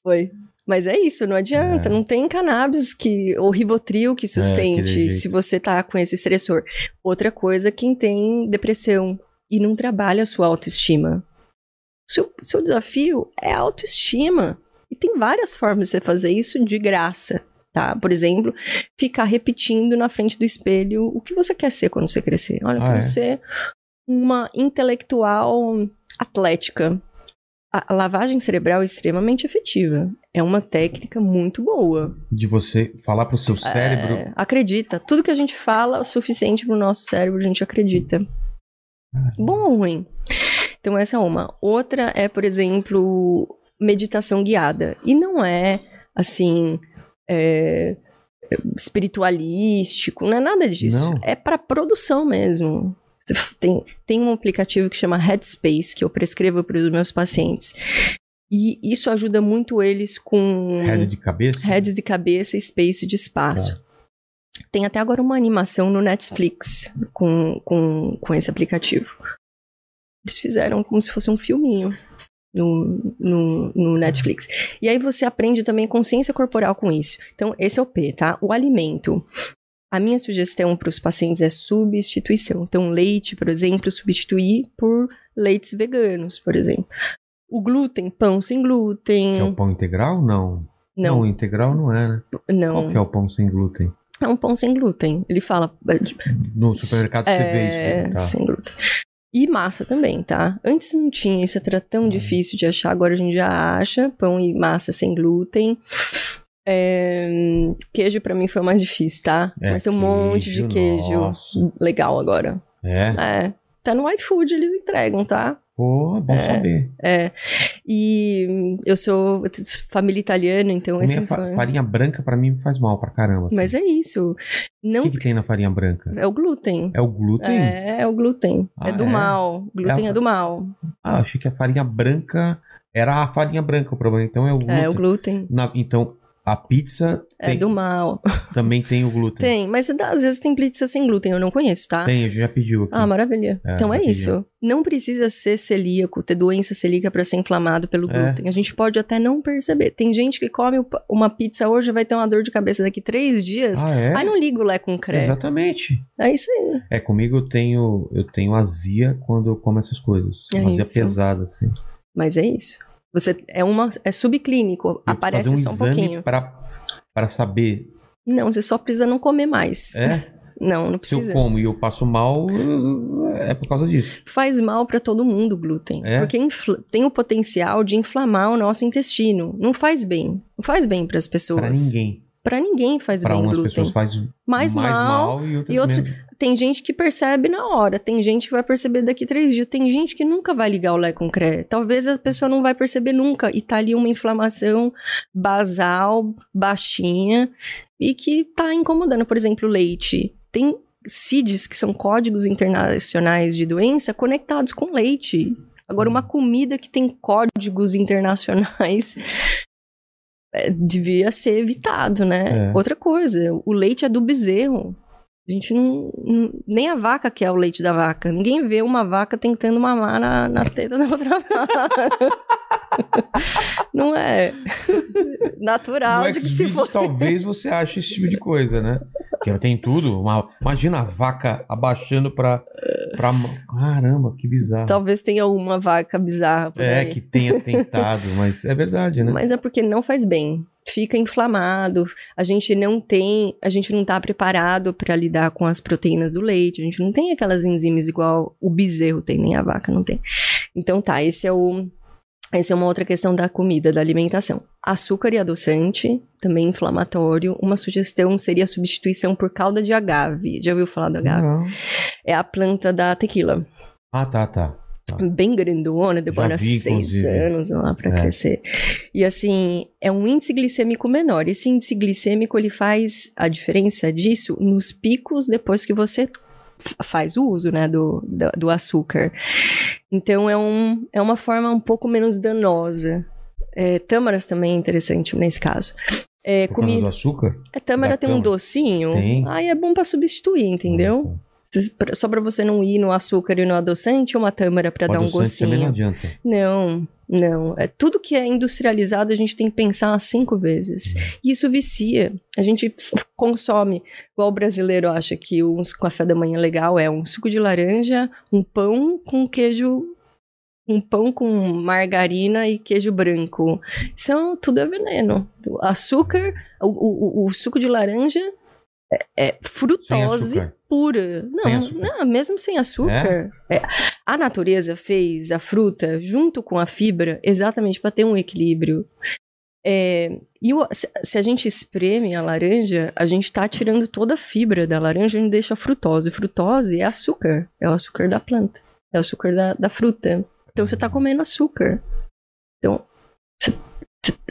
Foi. Mas é isso, não adianta. É. Não tem cannabis que, ou Rivotril que sustente aquele se você tá com esse estressor. Outra coisa, quem tem depressão e não trabalha a sua autoestima. Seu, seu desafio é a autoestima. E tem várias formas de você fazer isso de graça, tá? Por exemplo, ficar repetindo na frente do espelho o que você quer ser quando você crescer. Olha, Ah, é? ser uma intelectual atlética. A lavagem cerebral é extremamente efetiva. É uma técnica muito boa. De você falar pro seu cérebro. É, acredita. Tudo que a gente fala é o suficiente pro nosso cérebro, a gente acredita. Bom ou ruim? Então, essa é uma. Outra é, por exemplo, meditação guiada. E não é, assim, é, espiritualístico, não é nada disso. Não. É para produção mesmo. Tem, tem um aplicativo que chama Headspace, que eu prescrevo para os meus pacientes. E isso ajuda muito eles com Head de cabeça? heads de cabeça e space de espaço. Tem até agora uma animação no Netflix com, com, com esse aplicativo. Eles fizeram como se fosse um filminho no, no, no Netflix. E aí você aprende também consciência corporal com isso. Então, esse é o P, tá? O alimento. A minha sugestão para os pacientes é substituição. Então, leite, por exemplo, substituir por leites veganos, por exemplo. O glúten, pão sem glúten. É o pão integral? Não. Não, integral não é, né? não. Qual que é o pão sem glúten? É um pão sem glúten. Ele fala. No supermercado você vê é, isso. Tá. Sem glúten. E massa também, tá? Antes não tinha, isso era tão Uhum. difícil de achar, agora a gente já acha. Pão e massa sem glúten. É, queijo pra mim foi o mais difícil, tá? É, Mas tem um monte de queijo nossa. legal agora. É? É. Tá no iFood, eles entregam, tá? Pô, é bom É. saber. É. E eu sou família italiana, então esse Comer fa- farinha branca pra mim faz mal pra caramba. Mas é isso. O Não que, que tem na farinha branca? é o glúten. É o glúten? É, é o glúten. Ah, é do é? mal. Glúten É é, a- do mal. Ah, achei que a farinha branca era a farinha branca o problema. Então é o glúten. É o glúten. Na- então, a pizza É tem- do mal. também tem o glúten. Tem, mas às vezes tem pizza sem glúten, eu não conheço, tá? Tem, a gente já pediu aqui. Ah, maravilha. É, então é isso. Não precisa ser celíaco, ter doença celíaca pra ser inflamado pelo É. glúten. A gente pode até não perceber. Tem gente que come uma pizza hoje e vai ter uma dor de cabeça daqui três dias. Ah, é? Aí não liga o lé com creme. Exatamente. É isso aí. É, comigo eu tenho, eu tenho azia quando eu como essas coisas. É Uma azia isso. pesada, assim. Mas é isso. Você é uma é subclínico, Eu aparece um só um pouquinho. Pra saber. Não, você só precisa não comer mais. É? Não, não Se eu precisa. como e eu passo mal, é por causa disso. Faz mal pra todo mundo o glúten. É? Porque tem o potencial de inflamar o nosso intestino. Não faz bem. Não faz bem pras pessoas. Pra ninguém. Pra ninguém faz Pra bem umas glúten. pessoas faz Mais mal, e outras e outras-. Tem gente que percebe na hora, tem gente que vai perceber daqui três dias, tem gente que nunca vai ligar o Lé com CRE. Talvez a pessoa não vai perceber nunca e tá ali uma inflamação basal, baixinha, e que tá incomodando. Por exemplo, o leite. Tem CIDs, que são códigos internacionais de doença, conectados com leite. Agora, uma comida que tem códigos internacionais é, devia ser evitado, né? É. Outra coisa, o leite é do bezerro. A gente não, não- Nem a vaca quer o leite da vaca. Ninguém vê uma vaca tentando mamar na, na teta da outra vaca. não é natural No de que se for. talvez você ache esse tipo de coisa, né? Porque ela tem tudo. uma- imagina a vaca abaixando pra, pra. Caramba, que bizarro. Talvez tenha uma vaca bizarra por é, aí. que tenha tentado, mas é verdade, né? Mas é porque não faz bem. Fica inflamado. A gente não tem, a gente não tá preparado para lidar com as proteínas do leite. A gente não tem aquelas enzimas igual o bezerro tem, nem a vaca não tem. Então tá, esse é o essa é uma outra questão da comida, da alimentação. Açúcar e adoçante, também inflamatório. Uma sugestão seria a substituição por calda de agave. Já ouviu falar do agave? Não. É a planta da tequila. Ah, tá, tá. bem grandona, demora vi, seis inclusive. anos lá pra É. crescer. E assim, é um índice glicêmico menor. Esse índice glicêmico, ele faz a diferença disso nos picos depois que você faz o uso, né, do, do, do açúcar. Então, é, um, é uma forma um pouco menos danosa. É, tâmaras também é interessante nesse caso. É, Por comida. do açúcar? A tâmara da tem um tâmara? docinho. Tem. Aí é bom pra substituir, entendeu? Ah, tá. Se- pra- Só pra você não ir no açúcar e no adoçante, uma tâmara pra O dar um também não gocinho. adianta. Não, não. É, tudo que é industrializado a gente tem que pensar cinco vezes. E isso vicia. A gente consome, igual o brasileiro acha que um café da manhã legal é um suco de laranja, um pão com queijo. Um pão com margarina e queijo branco. Isso é, tudo é veneno. O açúcar, o- o- o suco de laranja é, é frutose pura. Não, Sem não, mesmo sem açúcar. É, a natureza fez a fruta junto com a fibra exatamente para ter um equilíbrio. É, e o- se, se a gente espreme a laranja, a gente tá tirando toda a fibra da laranja e deixa a frutose. Frutose é açúcar, é o açúcar da planta, é o açúcar da, da fruta. Então você tá comendo açúcar. Então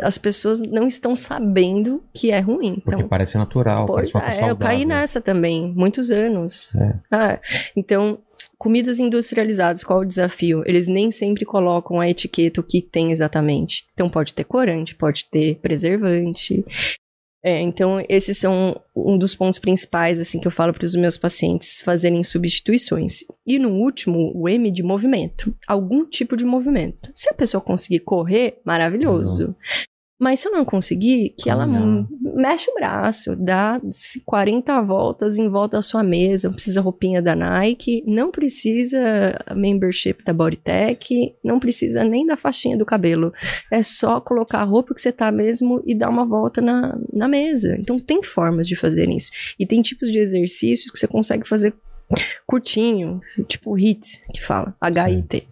as pessoas não estão sabendo que é ruim. Porque Então, parece natural, Pois parece uma é, eu caí saudável. nessa também, muitos anos. É. Ah, então, comidas industrializadas, qual o desafio? Eles nem sempre colocam a etiqueta o que tem exatamente. Então, pode ter corante, pode ter preservante. É, então, esses são um dos pontos principais, assim, que eu falo para os meus pacientes fazerem substituições. E no último, o M de movimento. Algum tipo de movimento. Se a pessoa conseguir correr, maravilhoso. Mas se ela não conseguir, que ela Caminhar. mexe o braço, dá 40 voltas em volta da sua mesa, não precisa roupinha da Nike, não precisa membership da Bodytech, não precisa nem da faixinha do cabelo. É só colocar a roupa que você tá mesmo e dar uma volta na, na mesa. Então tem formas de fazer isso. E tem tipos de exercícios que você consegue fazer curtinho, tipo HIIT, que fala, H-I-T.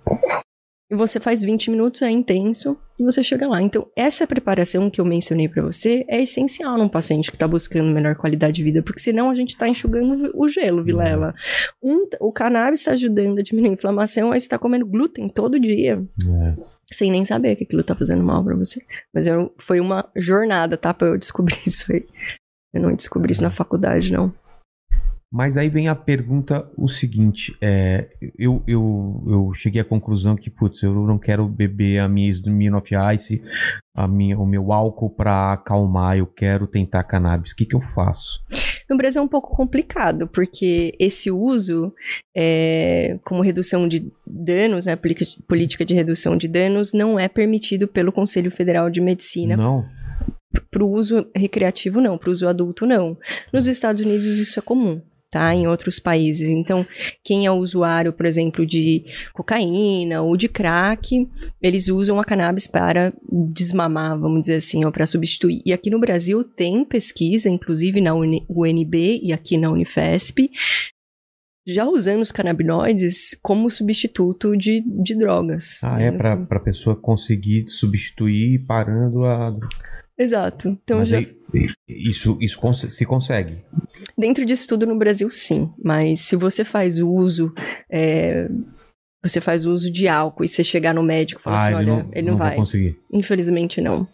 Você faz 20 minutos, é intenso, e você chega lá. Então, essa preparação que eu mencionei pra você é essencial num paciente que tá buscando melhor qualidade de vida, porque senão a gente tá enxugando o gelo, Vilela. Um, o cannabis está ajudando a diminuir a inflamação, aí você tá comendo glúten todo dia, É. sem nem saber que aquilo tá fazendo mal pra você. Mas eu- foi uma jornada, tá? Pra eu descobrir isso aí. Eu não descobri isso na faculdade, não. Mas aí vem a pergunta, o seguinte, é, eu, eu, eu cheguei à conclusão que, putz, eu não quero beber a minha Smirnoff Ice, a minha, o meu álcool pra acalmar, eu quero tentar cannabis. O que que eu faço? No Brasil é um pouco complicado, porque esse uso, é, como redução de danos, né, política de redução de danos, não é permitido pelo Conselho Federal de Medicina. Não? Para o uso recreativo, não. Para o uso adulto, não. Nos Estados Unidos, isso é comum. Tá, em outros países. Então, quem é usuário, por exemplo, de cocaína ou de crack, eles usam a cannabis para desmamar, vamos dizer assim, ou para substituir. E aqui no Brasil tem pesquisa, inclusive na UNB e aqui na Unifesp, já usando os canabinoides como substituto de, de drogas. Ah, é pra, pra pessoa conseguir substituir parando a... Exato. Então, Mas já, isso, isso se consegue. Dentro de estudo no Brasil, sim. Mas se você faz o uso, é, você faz uso de álcool e você chegar no médico e falar ah, assim, ele olha, não, ele não, vai vai. conseguir. Infelizmente não.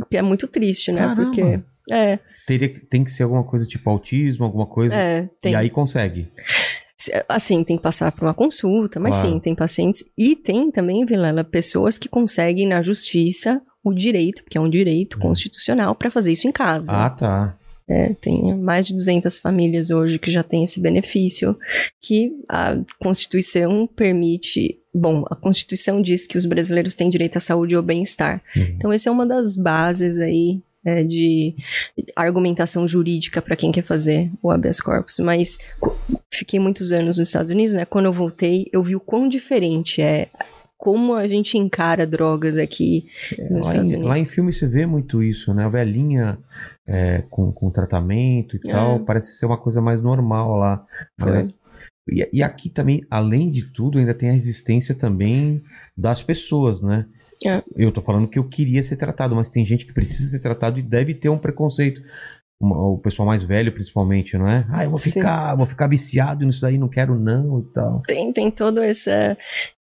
O que é muito triste, né? Caramba. Porque é, Teria, tem que ser alguma coisa tipo autismo, alguma coisa. é, tem. E aí consegue. Se- Assim, tem que passar por uma consulta, mas Claro. sim, tem pacientes. E tem também, Vilela, pessoas que conseguem na justiça o direito, porque é um direito Hum. constitucional, para fazer isso em casa. Ah, tá. É, tem mais de 200 famílias hoje que já têm esse benefício, que a Constituição permite. Bom, a Constituição diz que os brasileiros têm direito à saúde e ao bem-estar. Uhum. Então, essa é uma das bases aí é, de argumentação jurídica para quem quer fazer o habeas corpus. Mas fiquei muitos anos nos Estados Unidos, né? Quando eu voltei, eu vi o quão diferente é como a gente encara drogas aqui nos Lá Estados em, Unidos. lá em filme você vê muito isso, né? A velhinha é, com, com tratamento e É. tal, parece ser uma coisa mais normal lá. Mas- e, e aqui também, além de tudo, ainda tem a resistência também das pessoas, né? É. Eu tô falando que eu queria ser tratado, mas tem gente que precisa ser tratado e deve ter um preconceito. O pessoal mais velho, principalmente, não é? Ah, eu vou Sim. ficar, vou ficar viciado nisso daí, não quero não e tal. tem, tem todo essa,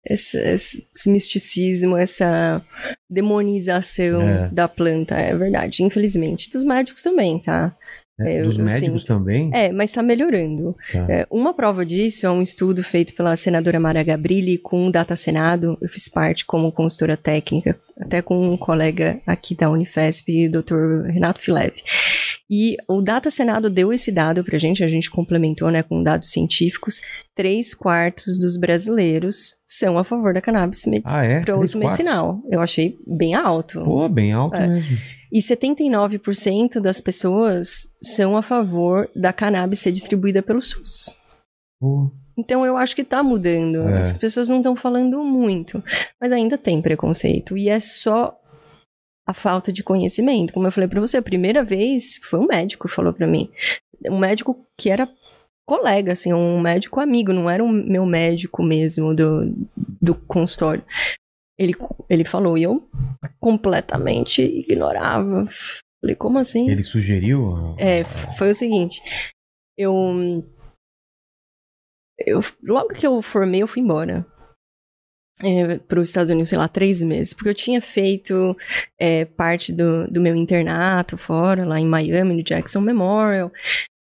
esse, esse- esse misticismo, essa demonização É. da planta, é verdade, infelizmente. Dos médicos também, tá? É, eu- Dos eu médicos sinto. também. É, mas tá melhorando. Tá. É, uma prova disso é um estudo feito pela senadora Mara Gabrilli com o Data Senado. Eu fiz parte como consultora técnica, até com um colega aqui da Unifesp, o Dr. Renato Fileve. E o Data Senado deu esse dado pra gente, a gente complementou né, com dados científicos. Três quartos dos brasileiros são a favor da cannabis medic Ah, é? para uso medicinal. Eu achei bem alto. Pô, bem alto É. mesmo. E 79% das pessoas são a favor da cannabis ser distribuída pelo SUS. Pô. Então eu acho que tá mudando. É. As pessoas não estão falando muito, mas ainda tem preconceito. E é só a falta de conhecimento. Como eu falei pra você, a primeira vez que foi um médico que falou pra mim. Um médico que era colega, assim, um médico amigo, não era um meu médico mesmo do, do consultório. Ele, ele falou e eu completamente ignorava. Falei, como assim? Ele sugeriu? É, foi o seguinte. Eu, eu. Logo que eu formei, eu fui embora. Para os Estados Unidos, sei lá, três meses. Porque eu tinha feito é, parte do, do meu internato fora, lá em Miami, no Jackson Memorial.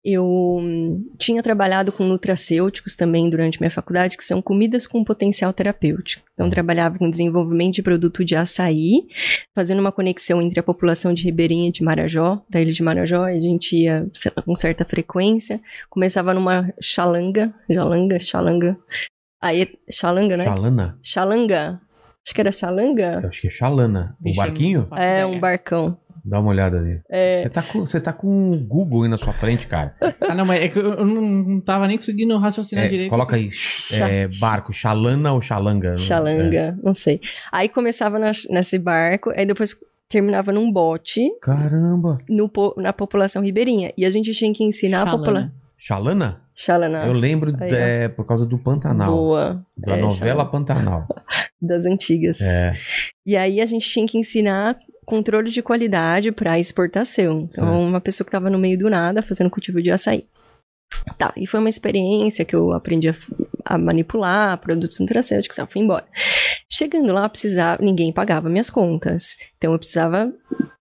Eu hum, tinha trabalhado com nutracêuticos também durante minha faculdade, que são comidas com potencial terapêutico. Então, trabalhava com desenvolvimento de produto de açaí, fazendo uma conexão entre a população de Ribeirinha de Marajó, da ilha de Marajó, a gente ia lá, com certa frequência, começava numa xalanga, xalanga, xalanga, aí, xalanga, né? Xalana? Xalanga, acho que era xalanga, Eu acho que é Xalana. O eu- barquinho? é, ideia. um barcão. Dá uma olhada ali. É. Você tá, com, você tá com o Google aí na sua frente, cara. Ah, não, mas é que eu, não, não tava nem conseguindo raciocinar É, direito. coloca aí, é, barco, Xalana ou Xalanga? É. Xalanga, não sei. Aí começava na- nesse barco, aí depois terminava num bote Caramba. no na população ribeirinha. E a gente tinha que ensinar a Xalana. população. Xalana? Xalana. Eu lembro Aí, é, por causa do Pantanal. Boa. Da É, novela. Pantanal. Das antigas. É. E aí a gente tinha que ensinar controle de qualidade para exportação. Então, Certo. uma pessoa que estava no meio do nada fazendo cultivo de açaí. Tá, e foi uma experiência que eu aprendi a, a manipular produtos nutracêuticos, eu fui embora. Chegando lá, precisava, ninguém pagava minhas contas. Então eu precisava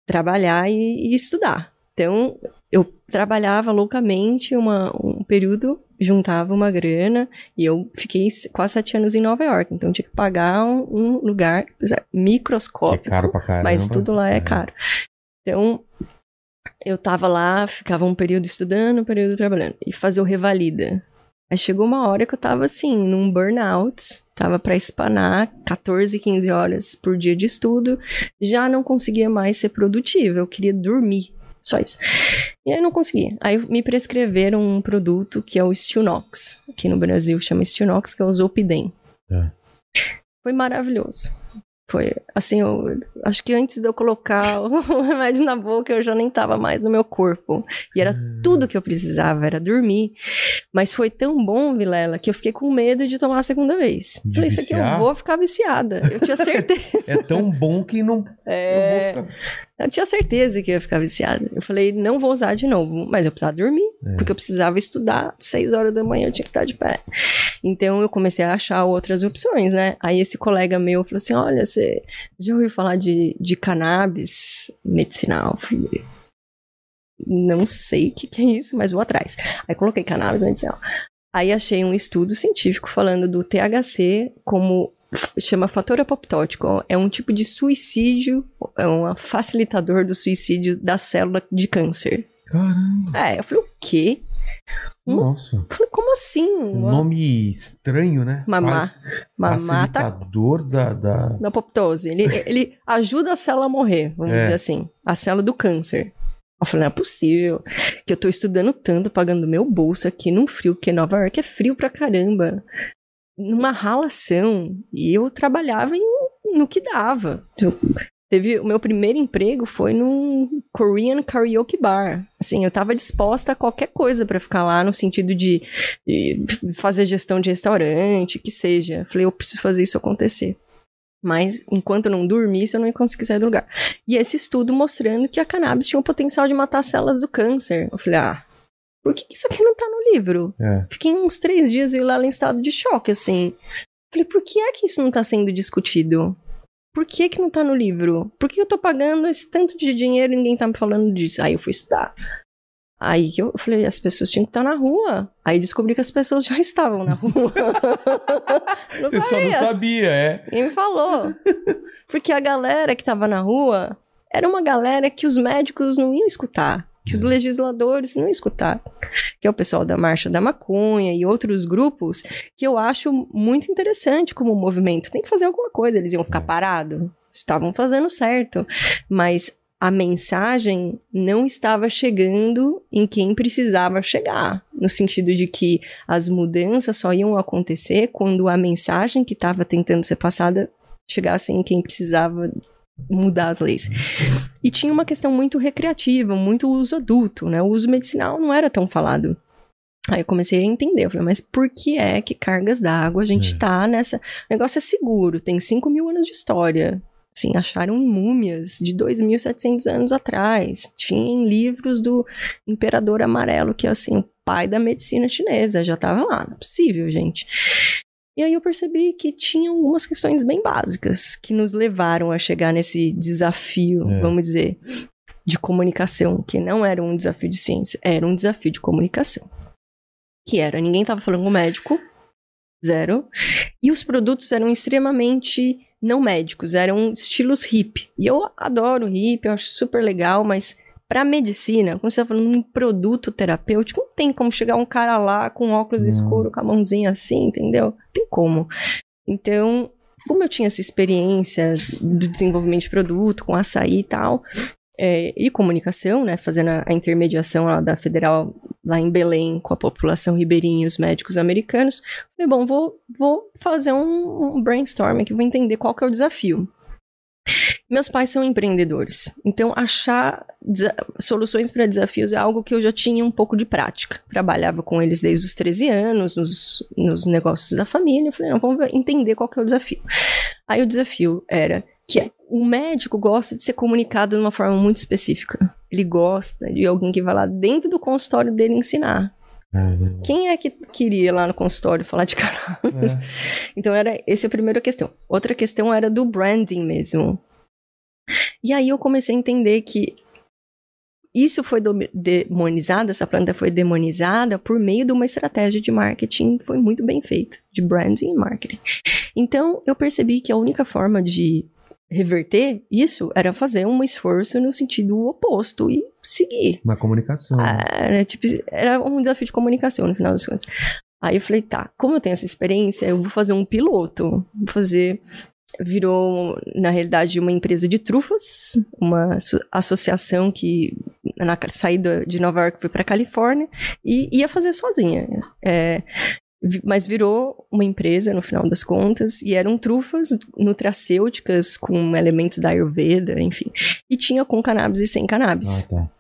trabalhar e, e estudar. Então eu trabalhava loucamente uma, um período, juntava uma grana e eu fiquei quase sete anos em Nova York. Então eu tinha que pagar um, um lugar Que é microscópico. caro pra caramba. Mas tudo lá é caro. Então, eu tava lá, ficava um período estudando, um período trabalhando. E fazer o revalida. Aí chegou uma hora que eu tava assim, num burnout, tava pra espanar 14, 15 horas por dia de estudo, já não conseguia mais ser produtiva, eu queria dormir, só isso. E aí eu não conseguia. Aí me prescreveram um produto que é o Stilnox, aqui no Brasil chama Stilnox, que é o Zolpidem. É. Foi maravilhoso. Foi, assim, eu acho que antes de eu colocar o remédio na boca, eu já nem tava mais no meu corpo. E era tudo que eu precisava, era dormir. Mas foi tão bom, Vilela, que eu fiquei com medo de tomar a segunda vez. De Falei, isso aqui eu viciar? vou ficar viciada. Eu tinha certeza. É tão bom que não. É, Eu vou ficar... eu tinha certeza que eu ia ficar viciada. Eu falei, não vou usar de novo. Mas eu precisava dormir, É. porque eu precisava estudar. Seis horas da manhã eu tinha que estar de pé. Então eu comecei a achar outras opções, né? Aí esse colega meu falou assim: olha, você já ouviu falar de, de cannabis medicinal? Não sei o que, que é isso, mas vou atrás. Aí coloquei cannabis medicinal. Aí achei um estudo científico falando do THC como chama fator apoptótico. É um tipo de suicídio, é um facilitador do suicídio da célula de câncer. Caramba. É, eu falei, o quê? Uma- Nossa. Eu falei, como assim? Um nome estranho, né? Mamá. Faz- mamata Facilitador da, da... da apoptose. Ele, ele ajuda a célula a morrer, vamos É. dizer assim. A célula do câncer. Eu falei, não é possível que eu tô estudando tanto, pagando meu bolso aqui num frio, porque Nova York é frio pra caramba. Numa ralação. E eu trabalhava em, no que dava. Teve, o meu primeiro emprego foi num Korean Karaoke Bar. Assim, eu tava disposta a qualquer coisa pra ficar lá, no sentido de, de fazer gestão de restaurante, que seja. Falei, eu preciso fazer isso acontecer. Mas enquanto eu não dormisse, eu não ia conseguir sair do lugar. E esse estudo mostrando que a cannabis tinha o potencial de matar as células do câncer. Eu falei, ah, por que que isso aqui não tá no livro? É. Fiquei uns três dias eu lá em estado de choque, assim. Falei, por que é que isso não tá sendo discutido? Por que que não tá no livro? Por que eu tô pagando esse tanto de dinheiro e ninguém tá me falando disso? Aí eu fui estudar. Aí que eu falei, as pessoas tinham que estar na rua. Aí descobri que as pessoas já estavam na rua. não Você só não sabia. é. Ninguém me falou. Porque a galera que tava na rua era uma galera que os médicos não iam escutar. Que os legisladores não iam escutar. Que é o pessoal da Marcha da Maconha e outros grupos que eu acho muito interessante como movimento. Tem que fazer alguma coisa, eles iam ficar parados. Estavam fazendo certo. Mas a mensagem não estava chegando em quem precisava chegar. No sentido de que as mudanças só iam acontecer quando a mensagem que estava tentando ser passada chegasse em quem precisava mudar as leis. E tinha uma questão muito recreativa, muito uso adulto, né? O uso medicinal não era tão falado. Aí eu comecei a entender, eu falei, mas por que é que cargas d'água a gente É. tá nessa... O negócio é seguro, tem 5 mil anos de história. Assim, acharam múmias de 2.700 anos atrás. Tinha em livros do Imperador Amarelo, que é assim, o pai da medicina chinesa. Já tava lá, não é possível, gente. E aí eu percebi que tinha algumas questões bem básicas que nos levaram a chegar nesse desafio, É. vamos dizer, de comunicação, que não era um desafio de ciência, era um desafio de comunicação. Que era, ninguém tava falando com o médico, zero, e os produtos eram extremamente não médicos, eram estilos hip. E eu adoro hip, eu acho super legal, mas pra medicina, quando você tá falando de um produto terapêutico, não tem como chegar um cara lá com óculos escuro, com a mãozinha assim, entendeu? Tem como. Então, como eu tinha essa experiência do desenvolvimento de produto, com açaí e tal, é, e comunicação, né, fazendo a, a intermediação lá da federal lá em Belém com a população ribeirinha e os médicos americanos, falei, bom, vou, vou fazer um, um brainstorm aqui, vou entender qual que é o desafio. Meus pais são empreendedores, então achar soluções para desafios é algo que eu já tinha um pouco de prática. Trabalhava com eles desde os 13 anos, nos, nos negócios da família. Eu falei, não, vamos entender qual que é o desafio. Aí o desafio era que o médico gosta de ser comunicado de uma forma muito específica. Ele gosta de alguém que vai lá dentro do consultório dele ensinar. Quem é que queria lá no consultório falar de cannabis? É. Então era essa é a primeira questão. Outra questão era do branding mesmo. E aí eu comecei a entender que isso foi demonizado, essa planta foi demonizada por meio de uma estratégia de marketing que foi muito bem feita, de branding e marketing. Então eu percebi que a única forma de reverter isso era fazer um esforço no sentido oposto e seguir. Na comunicação. Ah, Era, tipo, era um desafio de comunicação, no final das contas. Aí eu falei, tá, como eu tenho essa experiência, eu vou fazer um piloto. Vou fazer. Virou, na realidade, uma empresa de trufas, uma asso- associação que, na saída de Nova York, foi para Califórnia e ia fazer sozinha. É, mas virou uma empresa, no final das contas, e eram trufas nutracêuticas com elementos da Ayurveda, enfim. E tinha com cannabis e sem cannabis. Ah, tá.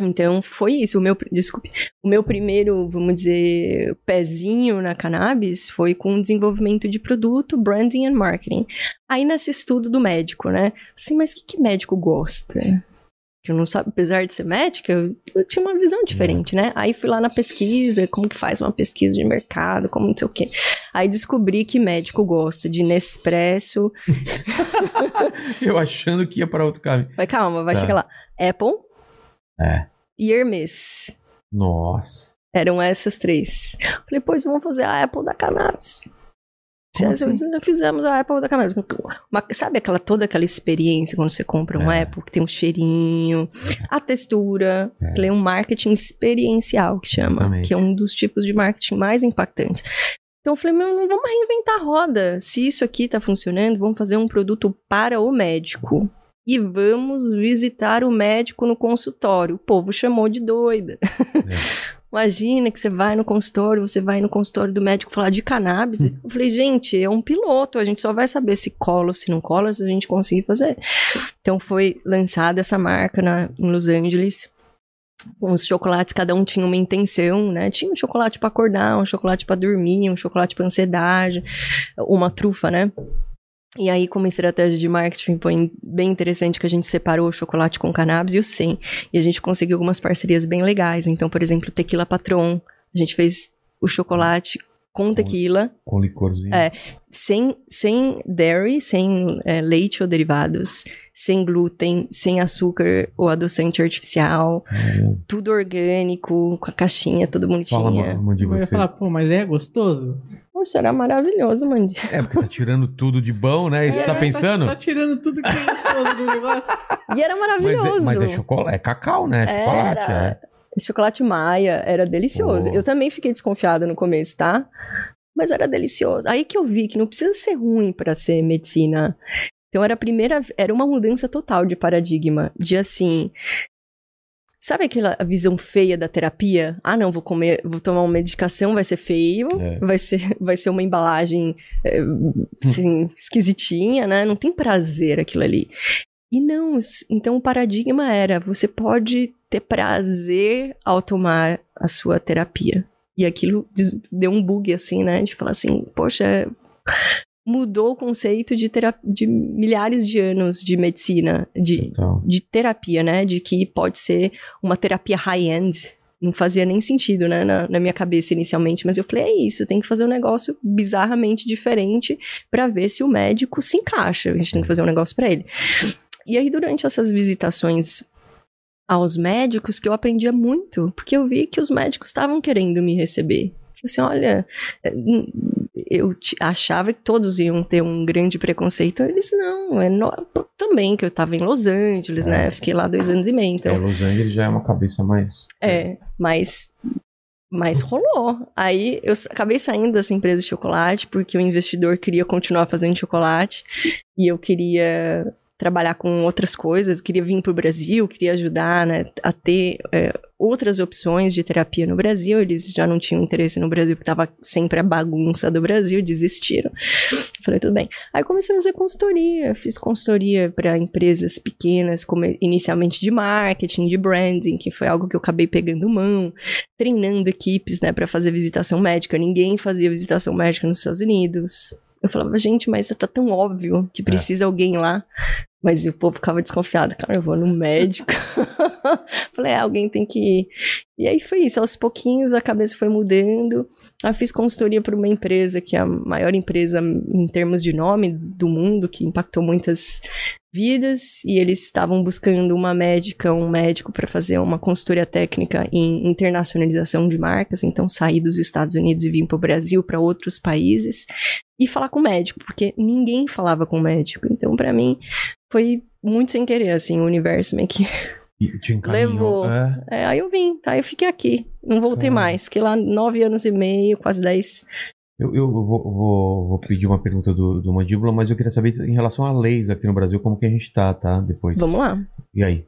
Então foi isso. O meu, desculpe, o meu primeiro, vamos dizer, pezinho na cannabis foi com o desenvolvimento de produto, branding and marketing. Aí nesse estudo do médico, né? Assim, mas o que, que médico gosta? Que eu não sabe, apesar de ser médica, eu, eu tinha uma visão diferente, né? Aí fui lá na pesquisa, como que faz uma pesquisa de mercado, como não sei o quê. Aí descobri que médico gosta de Nespresso. Eu achando que ia para outro caminho. Vai, calma, vai Tá. chegar lá. Apple É. e Hermes. Nossa. Eram essas três. Falei, pois vamos fazer a Apple da cannabis. Já- assim? já fizemos a Apple da camisa. Uma- sabe aquela, toda aquela experiência quando você compra um É. Apple, que tem um cheirinho, a textura, É. que é um marketing experiencial, que chama, Exatamente. que é um dos tipos de marketing mais impactantes. Então eu falei, meu, não vamos reinventar a roda. Se isso aqui tá funcionando, vamos fazer um produto para o médico. E vamos visitar o médico no consultório. O povo chamou de doida. Imagina que você vai no consultório, você vai no consultório do médico falar de cannabis. Eu falei, gente, é um piloto, a gente só vai saber se cola ou se não cola se a gente conseguir fazer. Então foi lançada essa marca na, em Los Angeles. Com os chocolates, cada um tinha uma intenção, né? Tinha um chocolate para acordar, um chocolate para dormir, um chocolate para ansiedade, uma trufa, né? E aí, como estratégia de marketing, foi bem interessante que a gente separou o chocolate com cannabis e o sem. E a gente conseguiu algumas parcerias bem legais. Então, por exemplo, Tequila Patron. A gente fez o chocolate com tequila, Com licorzinho. É. sem, sem dairy, sem é, leite ou derivados, sem glúten, sem açúcar ou adoçante artificial, tudo orgânico, com a caixinha toda Fala, bonitinha. Ma- Mandíbula. Eu ia falar, pô, mas é gostoso? Poxa, era maravilhoso, Mandy. É, porque tá tirando tudo de bom, né? Isso você tá É, pensando? Tá, tirando tudo que é gostoso do negócio. E era Mas maravilhoso. é, mas é chocolate, é cacau, né? Chocolate, Era. Chocolate Maia era delicioso. Oh. Eu também fiquei desconfiada no começo, tá? Mas era delicioso. Aí que eu vi que não precisa ser ruim pra ser medicina. Então era a primeira, era uma mudança total de paradigma, de assim, sabe aquela visão feia da terapia? Ah, não, vou comer, vou tomar uma medicação, vai ser feio, É. vai ser, vai ser uma embalagem é, assim, esquisitinha, né? Não tem prazer aquilo ali. E não, então o paradigma era: você pode ter prazer ao tomar a sua terapia. E aquilo deu um bug, assim, né? De falar assim, poxa, mudou o conceito de, de milhares de anos de medicina, de, Então, de terapia, né? De que pode ser uma terapia high-end. Não fazia nem sentido, né, na, na minha cabeça inicialmente, mas eu falei, é isso, tem que fazer um negócio bizarramente diferente pra ver se o médico se encaixa. A gente tem que fazer um negócio pra ele. E aí, durante essas visitações aos médicos, que eu aprendia muito, porque eu vi que os médicos estavam querendo me receber. Falei Assim, olha, é, hum, eu achava que todos iam ter um grande preconceito. Eles não, é no- também que eu tava em Los Angeles, né? Fiquei lá dois anos e meio, então. é, Los Angeles já é uma cabeça mais. É, mas, mas rolou. Aí eu acabei saindo dessa empresa de chocolate porque o investidor queria continuar fazendo chocolate e eu queria trabalhar com outras coisas, queria vir para o Brasil, queria ajudar né, a ter é, outras opções de terapia no Brasil. Eles já não tinham interesse no Brasil, porque estava sempre a bagunça do Brasil, desistiram. Falei, tudo bem. Aí comecei a fazer consultoria, fiz consultoria para empresas pequenas, como inicialmente de marketing, de branding, que foi algo que eu acabei pegando mão, treinando equipes, né, para fazer visitação médica. Ninguém fazia visitação médica nos Estados Unidos. Eu falava, gente, mas tá tão óbvio que precisa alguém lá. Mas o povo ficava desconfiado. Cara, eu vou no médico. Falei, é, alguém tem que ir. E aí foi isso. Aos pouquinhos a cabeça foi mudando. Aí fiz consultoria para uma empresa que é a maior empresa em termos de nome do mundo, que impactou muitas vidas. E eles estavam buscando uma médica, um médico para fazer uma consultoria técnica em internacionalização de marcas. Então sair dos Estados Unidos e vir para o Brasil, para outros países. E falar com o médico, porque ninguém falava com o médico. Então, para mim, foi muito sem querer, assim, o universo meio que. Levou. É. é, aí eu vim, tá? Eu fiquei aqui. Não voltei Ah. mais. Fiquei lá nove anos e meio, quase dez. Eu, eu vou, vou, vou pedir uma pergunta do, do Mandíbula, mas eu queria saber em relação a leis aqui no Brasil, como que a gente tá, tá? Depois. Vamos lá. E aí?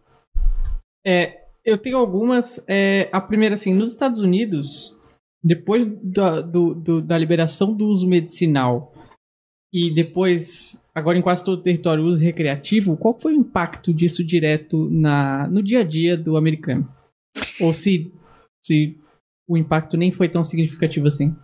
É, eu tenho algumas. é, a primeira, assim, nos Estados Unidos, depois da, do- do- da liberação do uso medicinal e depois, agora em quase todo o território, o uso recreativo, qual foi o impacto disso direto na, no dia a dia do americano? Ou se, se o impacto nem foi tão significativo assim?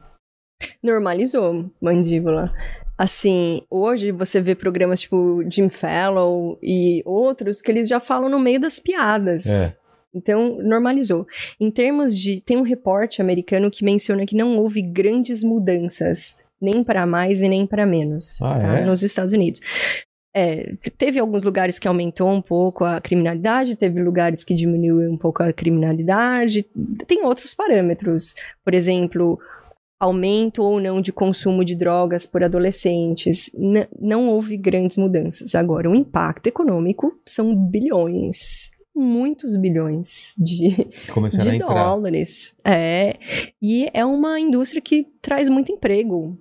Normalizou, mandíbula. Assim, hoje você vê programas tipo Jim Fallon e outros que eles já falam no meio das piadas. É. Então, normalizou. Em termos de. Tem um reporte americano que menciona que não houve grandes mudanças, nem para mais e nem para menos, Ah, tá? é? nos Estados Unidos. É, te- teve alguns lugares que aumentou um pouco a criminalidade, teve lugares que diminuiu um pouco a criminalidade. Tem outros parâmetros. Por exemplo, aumento ou não de consumo de drogas por adolescentes. N- não houve grandes mudanças. Agora, o impacto econômico são bilhões. Muitos bilhões de, de dólares. É. E é uma indústria que traz muito emprego.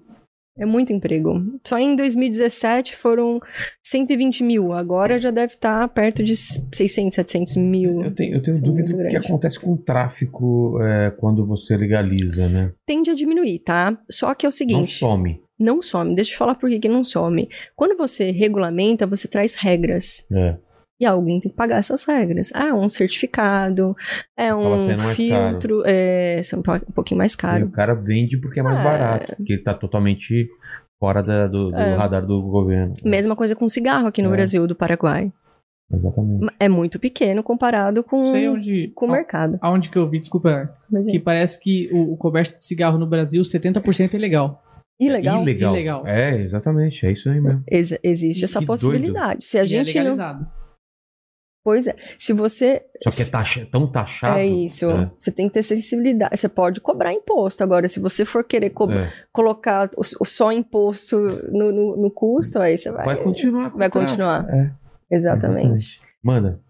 É muito emprego. Só em 2017 foram 120 mil. Agora já deve estar perto de 600, 700 mil. Eu tenho, eu tenho É dúvida do que acontece com o tráfico é, quando você legaliza, né? Tende a diminuir, tá? Só que é o Não seguinte. some. Não some. Deixa eu falar por que que não some. Quando você regulamenta, você traz regras. É. E alguém tem que pagar essas regras. Ah, um certificado, é um mais filtro, é, são um po- pouquinho mais E caro. o cara vende porque é mais É. barato, porque ele tá totalmente fora da- do, do É. radar do governo. Mesma coisa com cigarro aqui no É. Brasil, do Paraguai. Exatamente. É muito pequeno comparado com, onde, com o mercado. aonde que eu vi, desculpa, Mas é que parece que o, o comércio de cigarro no Brasil, 70% é legal. ilegal. Ilegal. Ilegal. É, exatamente. É isso aí mesmo. Ex- existe Que essa doido. possibilidade. Se a e é gente não. Pois é. Se você. Só que é taxa, tão taxado. É isso. É. Você tem que ter sensibilidade. Você pode cobrar imposto. Agora, se você for querer co- É. colocar o, o só imposto no, no, no custo, aí você vai. Vai continuar. com vai continuar. É, Exatamente. Manda.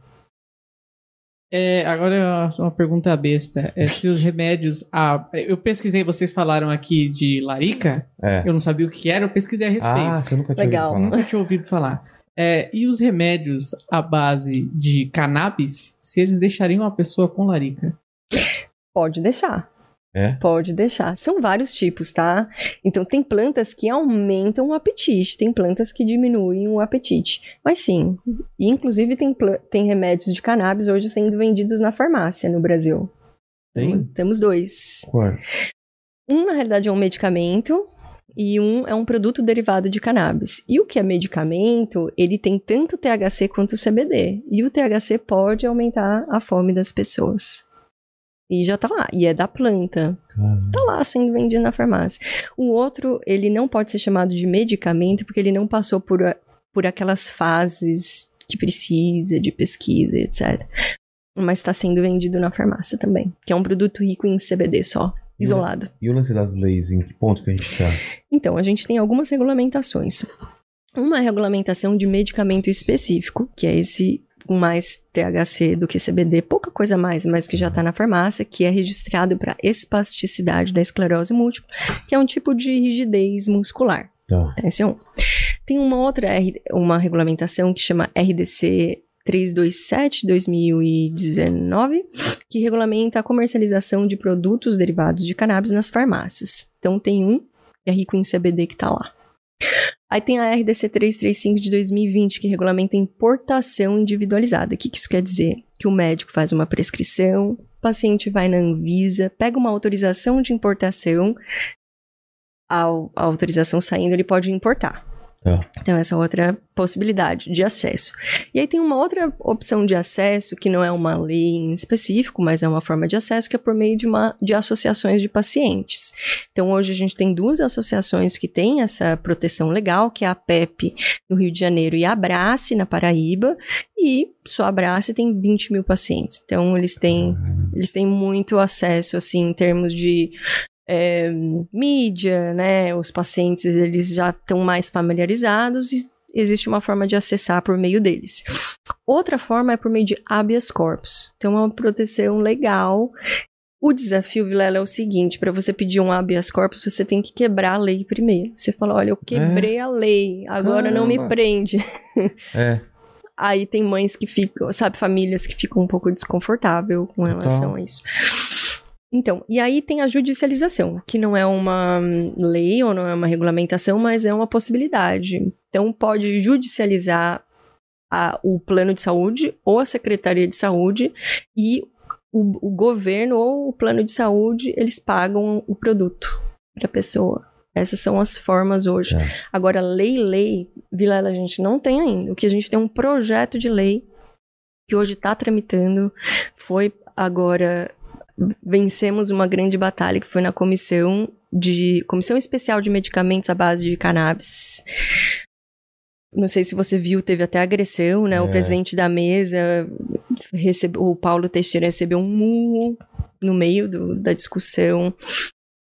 É, agora é uma pergunta besta. É, se os remédios. Ah, eu pesquisei, vocês falaram aqui de larica. É. Eu não sabia o que era, eu pesquisei a respeito. Ah, você nunca tinha Legal. ouvido falar. Nunca tinha ouvido falar. É, e os remédios à base de cannabis, se eles deixariam a pessoa com larica? Pode deixar. É? Pode deixar. São vários tipos, tá? Então, tem plantas que aumentam o apetite, tem plantas que diminuem o apetite. Mas sim, e inclusive tem, tem remédios de cannabis hoje sendo vendidos na farmácia no Brasil. Tem? Temos dois. Qual? Um, na realidade, é um medicamento e um é um produto derivado de cannabis. E o que é medicamento, ele tem tanto THC quanto o CBD. E o THC pode aumentar a fome das pessoas. E já tá lá. E é da planta. Cara, Tá lá sendo vendido na farmácia. O outro, ele não pode ser chamado de medicamento porque ele não passou por, por aquelas fases que precisa de pesquisa, etc. Mas está sendo vendido na farmácia também. Que é um produto rico em CBD só, isolado. E o lance das leis, em que ponto que a gente tá? Então, a gente tem algumas regulamentações. Uma regulamentação de medicamento específico, que é esse com mais THC do que CBD, pouca coisa mais, mas que já está na farmácia, que é registrado para espasticidade da esclerose múltipla, que é um tipo de rigidez muscular. Tá. Esse é um. Tem uma outra uma regulamentação que chama RDC 327-2019, que regulamenta a comercialização de produtos derivados de cannabis nas farmácias. Então tem um que é rico em CBD que tá lá. Aí tem a RDC 335 de 2020, que regulamenta a importação individualizada. O que, que isso quer dizer? Que o médico faz uma prescrição, o paciente vai na Anvisa, pega uma autorização de importação, a autorização saindo, ele pode importar. Tá. Então, essa é outra possibilidade de acesso. E aí tem uma outra opção de acesso, que não é uma lei em específico, mas é uma forma de acesso, que é por meio de, uma, de associações de pacientes. Então, hoje a gente tem duas associações que têm essa proteção legal, que é a PEP no Rio de Janeiro e a Abrace na Paraíba, e só a Abrace tem 20 mil pacientes. Então, eles têm, eles têm muito acesso, assim, em termos de é, mídia, né? Os pacientes eles já estão mais familiarizados e existe uma forma de acessar por meio deles. Outra forma é por meio de habeas corpus. Então é uma proteção legal. O desafio, Vilela, é o seguinte: para você pedir um habeas corpus, você tem que quebrar a lei primeiro. Você fala, olha, eu quebrei a lei, agora não me Caramba. prende. É. Aí tem mães que ficam, sabe, famílias que ficam um pouco desconfortável com relação a isso. Então, e aí tem a judicialização, que não é uma lei ou não é uma regulamentação, mas é uma possibilidade. Então, pode judicializar a- o plano de saúde ou a Secretaria de Saúde e o, o governo ou o plano de saúde, eles pagam o produto para a pessoa. Essas são as formas hoje. Tá. Agora, lei, lei, Vilela, a gente não tem ainda. O que a gente tem é um projeto de lei que hoje está tramitando. Foi agora vencemos uma grande batalha que foi na comissão de comissão especial de medicamentos à base de cannabis. Não sei se você viu, teve até agressão, né? O É. presidente da mesa recebeu, o Paulo Teixeira recebeu um murro no meio do- da discussão.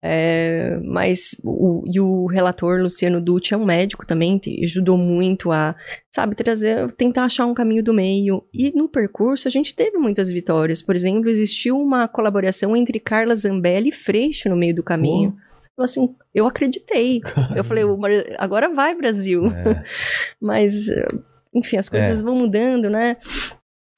É, mas o, e o relator Luciano Dutti é um médico também, te- ajudou muito a, sabe, trazer, tentar achar um caminho do meio. E no percurso a gente teve muitas vitórias. Por exemplo, existiu uma colaboração entre Carla Zambelli e Freixo no meio do caminho. Você falou assim, eu acreditei. Eu falei, "O Mar- agora vai, Brasil. É. Mas, enfim, as coisas vão mudando, né?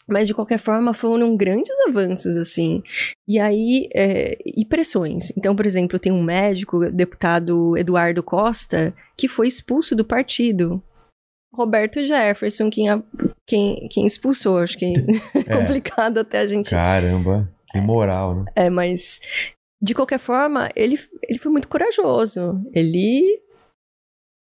Mas, de qualquer forma, foram grandes avanços, assim. E aí, é, e pressões. Então, por exemplo, tem um médico, deputado Eduardo Costa, que foi expulso do partido. Roberto Jefferson, quem, a- quem, quem expulsou. Acho que é complicado até a gente Caramba, que moral, né? é, mas de qualquer forma, ele, ele foi muito corajoso. Ele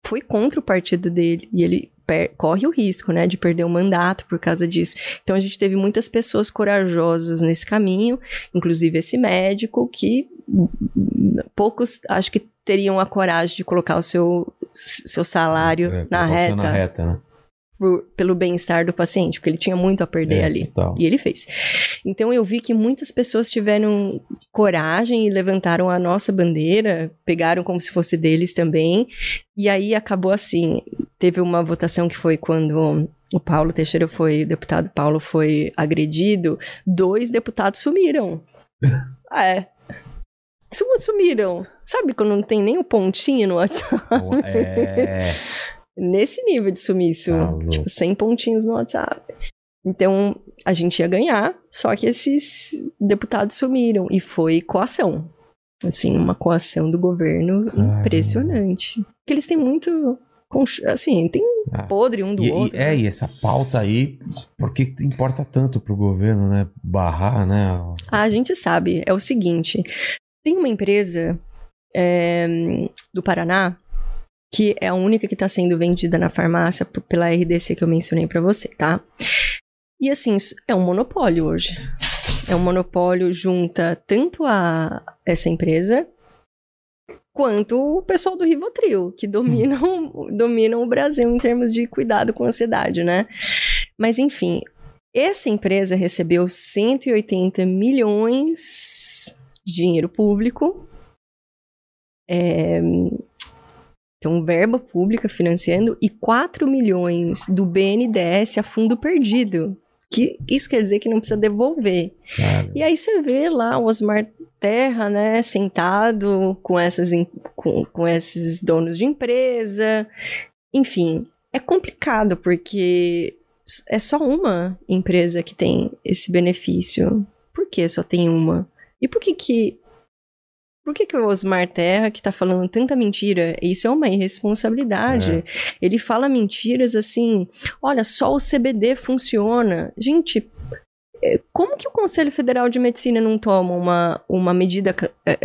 foi contra o partido dele e ele corre o risco, né, de perder o mandato por causa disso. Então a gente teve muitas pessoas corajosas nesse caminho, inclusive esse médico que poucos acho que teriam a coragem de colocar o seu seu salário É, na reta, Na reta, né? Por- pelo bem-estar do paciente, porque ele tinha muito a perder É, ali. total. E ele fez. Então eu vi que muitas pessoas tiveram coragem e levantaram a nossa bandeira, pegaram como se fosse deles também. E aí acabou assim. Teve uma votação que foi quando o Paulo Teixeira foi, o deputado Paulo foi agredido, dois deputados sumiram. é. Sum- Sumiram. Sabe quando não tem nem o pontinho no WhatsApp? É. Nesse nível de sumiço. Louco. tipo, 100 pontinhos no WhatsApp. Então, a gente ia ganhar, só que esses deputados sumiram. E foi coação. Assim, uma coação do governo Caramba. impressionante. Porque eles têm muito. Assim, tem Ah. podre um do E, e- outro. é, e essa pauta aí, por que que importa tanto pro governo, né? Barrar, né? Ah, a gente sabe, é o seguinte: tem uma empresa é, do Paraná que é a única que está sendo vendida na farmácia pela RDC que eu mencionei para você, tá? E assim, é um monopólio hoje. É um monopólio junta tanto a essa empresa quanto o pessoal do Rivotril, que dominam, dominam o Brasil em termos de cuidado com a ansiedade, né? Mas enfim, essa empresa recebeu 180 milhões de dinheiro público. É, então, verba pública financiando e 4 milhões do BNDES a fundo perdido. Que isso quer dizer que não precisa devolver. Cara, E aí você vê lá o Osmar Terra, né, sentado com, essas, com, com esses donos de empresa. Enfim, é complicado porque é só uma empresa que tem esse benefício. Por que só tem uma? E por que que por que, que o Osmar Terra, que tá falando tanta mentira, isso é uma irresponsabilidade. Ele fala mentiras assim, olha, só o CBD funciona. Gente, é, como que o Conselho Federal de Medicina não toma uma, uma medida é,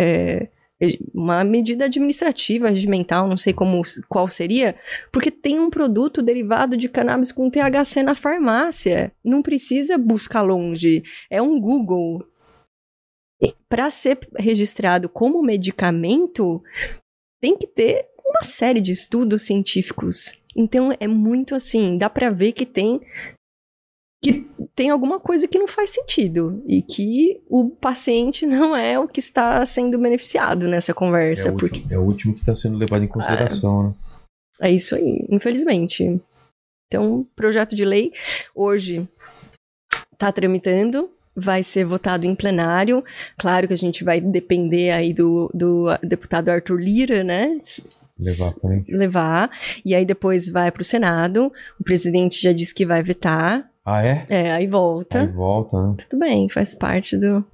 é, uma medida administrativa, regimental, não sei como qual seria, porque tem um produto derivado de cannabis com THC na farmácia. Não precisa buscar longe. É um Google. Para ser registrado como medicamento, tem que ter uma série de estudos científicos. Então é muito assim, dá para ver que tem que tem alguma coisa que não faz sentido e que o paciente não é o que está sendo beneficiado nessa é, conversa, o porque último, é o último que está sendo levado em consideração, né? é isso aí, infelizmente. Então, projeto de lei hoje está tramitando, vai ser votado em plenário. Claro que a gente vai depender aí do, do deputado Arthur Lira, né? Levar. Levar. E aí depois vai para o Senado. O presidente já disse que vai vetar. Ah, é? É, aí volta. Aí volta, né? Tudo bem, faz parte do,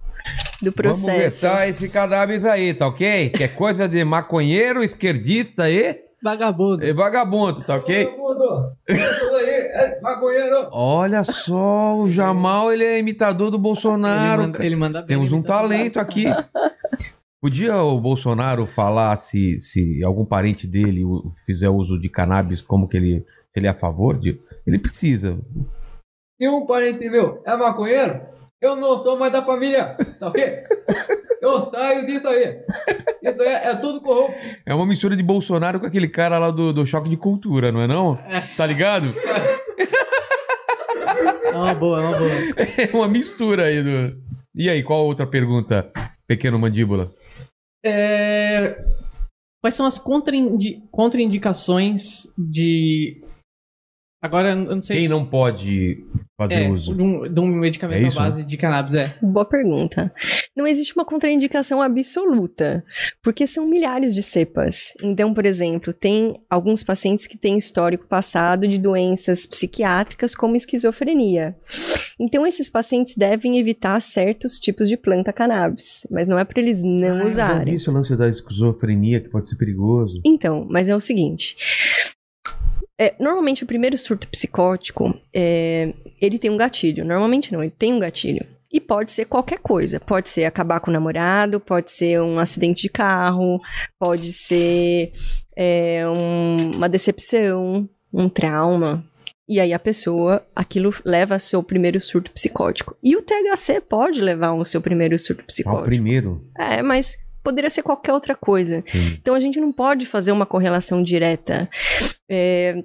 do processo. Vamos vetar esse cannabis aí, tá ok? Que é coisa de maconheiro, esquerdista aí Vagabundo. e vagabundo, tá ok? é Olha só, o Jamal, ele é imitador do Bolsonaro. ele, manda, ele manda bem. Temos um talento aqui. Podia o Bolsonaro falar se, se algum parente dele fizer uso de cannabis, como que ele. Se ele é a favor de. Ele precisa. Se um parente meu é maconheiro, eu não sou mais da família, tá ok? Eu saio disso aí. Isso aí é tudo corrupto. É uma mistura de Bolsonaro com aquele cara lá do, do choque de cultura, não é não? Tá ligado? É uma boa, é uma boa. É uma mistura aí do. E aí, qual a outra pergunta, pequeno mandíbula? É, Quais são as contraindi- contraindicações de. Agora, eu não sei. Quem não pode fazer é, uso? de um, de um medicamento É à isso, base de cannabis, é. Boa pergunta. Não existe uma contraindicação absoluta, porque são milhares de cepas. Então, por exemplo, tem alguns pacientes que têm histórico passado de doenças psiquiátricas como esquizofrenia. Então, esses pacientes devem evitar certos tipos de planta cannabis, mas não é para eles não Ah, usarem. vi esse lance da esquizofrenia que pode ser perigoso. Então, mas é o seguinte. É, normalmente o primeiro surto psicótico, é, ele tem um gatilho. Normalmente não, ele tem um gatilho. E pode ser qualquer coisa. Pode ser acabar com o namorado, pode ser um acidente de carro, pode ser é, um- uma decepção, um trauma. E aí a pessoa, aquilo leva ao seu primeiro surto psicótico. E o THC pode levar ao seu primeiro surto psicótico. primeiro. É, mas poderia ser qualquer outra coisa. Sim. Então a gente não pode fazer uma correlação direta. É,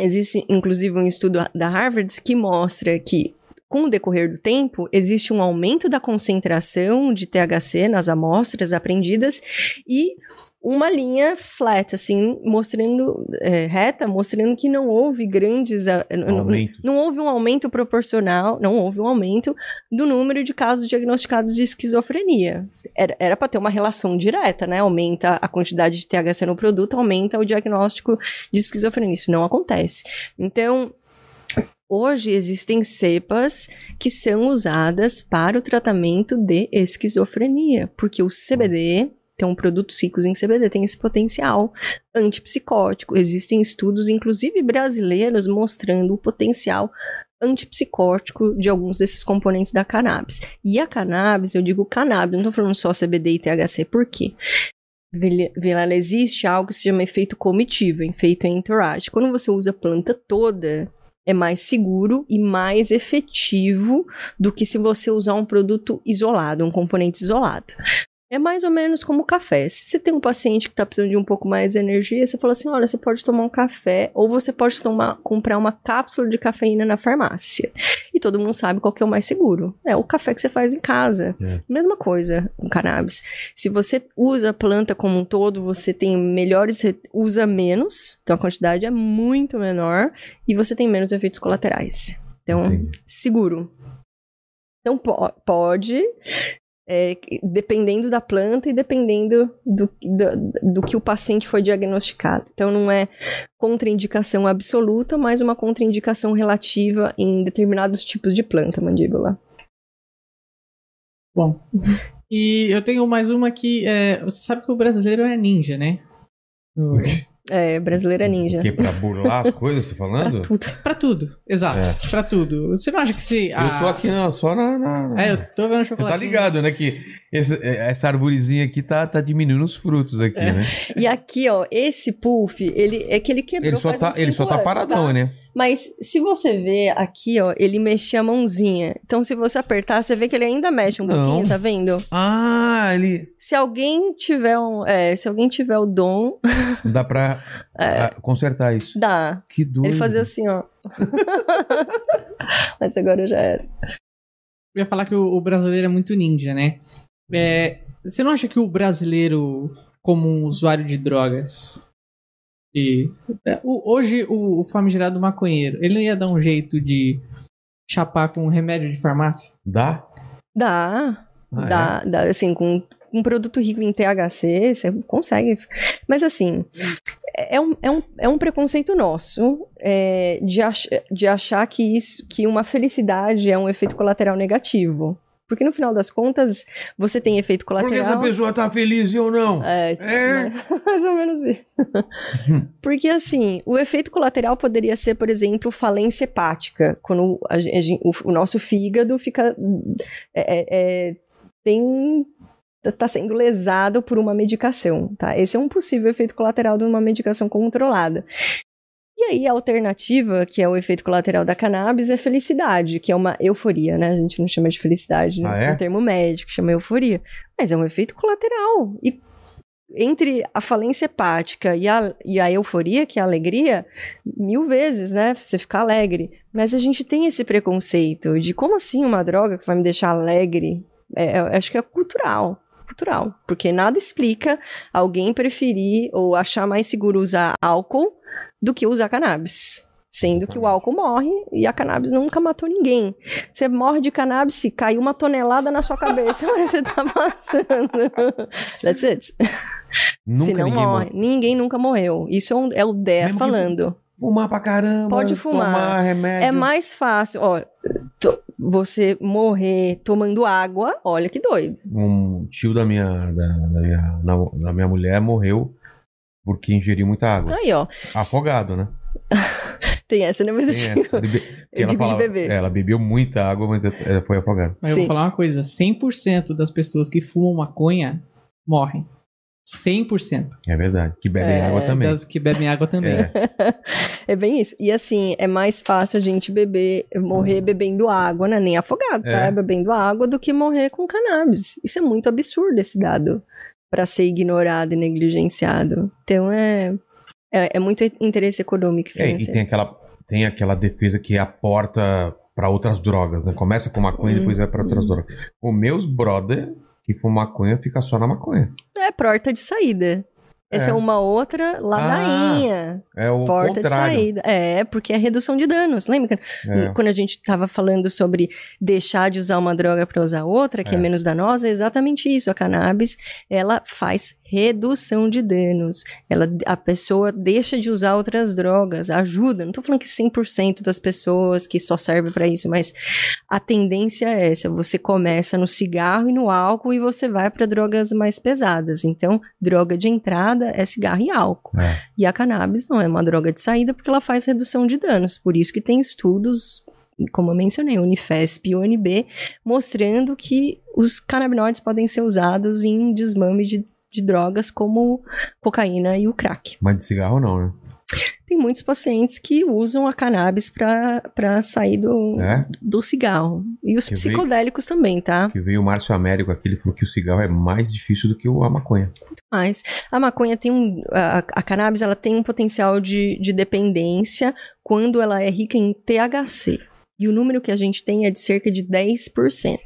existe, inclusive, um estudo da Harvard que mostra que, com o decorrer do tempo, existe um aumento da concentração de THC nas amostras apreendidas e uma linha flat, assim, mostrando, é, reta, mostrando que não houve grandes. ah, n- n- Aumento. não houve um aumento proporcional, não houve um aumento do número de casos diagnosticados de esquizofrenia. Era para ter uma relação direta, né? Aumenta a quantidade de THC no produto, aumenta o diagnóstico de esquizofrenia. Isso não acontece. Então, hoje existem cepas que são usadas para o tratamento de esquizofrenia, porque o CBD. Então, produtos ricos em CBD tem esse potencial antipsicótico. Existem estudos, inclusive brasileiros, mostrando o potencial antipsicótico de alguns desses componentes da cannabis. E a cannabis, eu digo cannabis, não tô falando só CBD e THC, por quê? Vilela, existe algo que se chama efeito comitivo, efeito entourage. Quando você usa a planta toda, é mais seguro e mais efetivo do que se você usar um produto isolado, um componente isolado. É mais ou menos como café. Se você tem um paciente que está precisando de um pouco mais de energia, você fala assim: olha, você pode tomar um café, ou você pode tomar, comprar uma cápsula de cafeína na farmácia. E todo mundo sabe qual que é o mais seguro. É o café que você faz em casa. É. Mesma coisa com cannabis. Se você usa a planta como um todo, você tem melhores. re- usa menos, então a quantidade é muito menor, e você tem menos efeitos colaterais. Então, Entendi. seguro. Então po- pode, é, dependendo da planta e dependendo do, do, do que o paciente foi diagnosticado. Então não é contraindicação absoluta, mas uma contraindicação relativa em determinados tipos de planta, mandíbula. Bom. E eu tenho mais uma que. É, você sabe que o brasileiro é ninja, né? No- É, brasileira ninja. Que pra burlar as coisas, você tá falando? Tudo. Pra tudo, exato. É. Pra tudo. Você não acha que se. Eu tô aqui não, só na. na- É, eu tô vendo o Você chocolate. tá ligado, né? Que esse- essa arvorezinha aqui tá, tá diminuindo os frutos aqui, É. né? E aqui, ó, esse puff, ele é que ele quebrou Ele só faz tá, uns ele só tá anos, paradão, tá? né? Mas se você ver aqui, ó, ele mexia a mãozinha. Então, se você apertar, você vê que ele ainda mexe um Não. pouquinho, tá vendo? Ah, ele. Se alguém tiver um, é, se alguém tiver o dom, Dá pra É. consertar isso. dá. Que doido. Ele fazia assim, ó. Mas agora já era. Eu ia falar que o, o brasileiro é muito ninja, né? É, você não acha que o brasileiro, como um usuário de drogas, e, é, o- hoje o, o famigerado maconheiro, ele não ia dar um jeito de chapar com um remédio de farmácia? Dá? Dá. Ah, dá, dá, assim, com um produto rico em THC, você consegue. Mas assim, é um, é um, é um preconceito nosso é, de, ach, de achar que isso, que uma felicidade é um efeito colateral negativo. Porque no final das contas, você tem efeito Porque colateral. essa pessoa tá feliz ou não? É, É. mais ou menos isso. Porque, assim, o efeito colateral poderia ser, por exemplo, falência hepática, quando a o, o nosso fígado fica. é, é, é, tem. Está sendo lesado por uma medicação, tá? Esse é um possível efeito colateral de uma medicação controlada. E aí, a alternativa, que é o efeito colateral da cannabis, é felicidade, que é uma euforia, né? A gente não chama de felicidade, Ah, né? é? um termo médico, chama euforia. Mas é um efeito colateral. E entre a falência hepática e a, e a euforia, que é a alegria, mil vezes, né? Você ficar alegre. Mas a gente tem esse preconceito de como assim uma droga que vai me deixar alegre? É, eu acho que é cultural. cultural. Porque nada explica alguém preferir ou achar mais seguro usar álcool do que usar cannabis. Sendo que o álcool morre e a cannabis nunca matou ninguém. Você morre de cannabis se cai uma tonelada na sua cabeça, mas você tá passando. That's it. Nunca se não ninguém morre. morre. Ninguém nunca morreu. Isso é, um- é o Dé Mesmo falando. Fumar pra caramba. Pode fumar. Tomar remédio. É mais fácil, ó, to- você morrer tomando água, olha que doido. Um tio da minha, da, da minha, da minha mulher morreu porque ingeriu muita água. Aí, ó, Afogado, né? tem essa, né? Mas eu Tem digo- essa. Bebe- que ela, falava- beber. é, ela bebeu muita água, mas ela foi afogada. Mas eu vou falar uma coisa: 100% das pessoas que fumam maconha morrem. 100%. É verdade. Que bebem É, água também. Das que bebem água também. É. É bem isso. E assim, é mais fácil a gente beber, morrer bebendo água, né? Nem afogado, tá? É. Bebendo água do que morrer com cannabis. Isso é muito absurdo, esse dado, Pra ser ignorado e negligenciado. Então é, é, é muito interesse econômico e É, e tem aquela, tem aquela defesa que é a porta pra outras drogas, né? Começa com maconha e Hum. depois vai pra outras drogas. Os meus brother que fumam maconha fica só na maconha. É porta de saída. Essa é, É. uma outra ladainha. É o porta de contrário. saída. É, porque é redução de danos. Lembra É. quando a gente estava falando sobre deixar de usar uma droga para usar outra, que é. É. menos danosa, é exatamente isso. A cannabis, ela faz redução de danos. Ela, a pessoa deixa de usar outras drogas, ajuda. Não tô falando que 100% das pessoas que só serve para isso, mas a tendência é essa. Você começa no cigarro e no álcool e você vai para drogas mais pesadas. Então, droga de entrada é cigarro e álcool. É. E a cannabis não é uma droga de saída porque ela faz redução de danos. Por isso que tem estudos, como eu mencionei, Unifesp e UNB, mostrando que os canabinoides podem ser usados em desmame de, de drogas como cocaína e o crack. Mas de cigarro não, né? Tem muitos pacientes que usam a cannabis para sair do, É? do cigarro. E os psicodélicos também, tá? Que veio o Márcio Américo aqui, ele falou que o cigarro é mais difícil do que o- a maconha. Mas a maconha tem um. A, a cannabis ela tem um potencial de, de dependência quando ela é rica em THC. E o número que a gente tem é de cerca de 10%,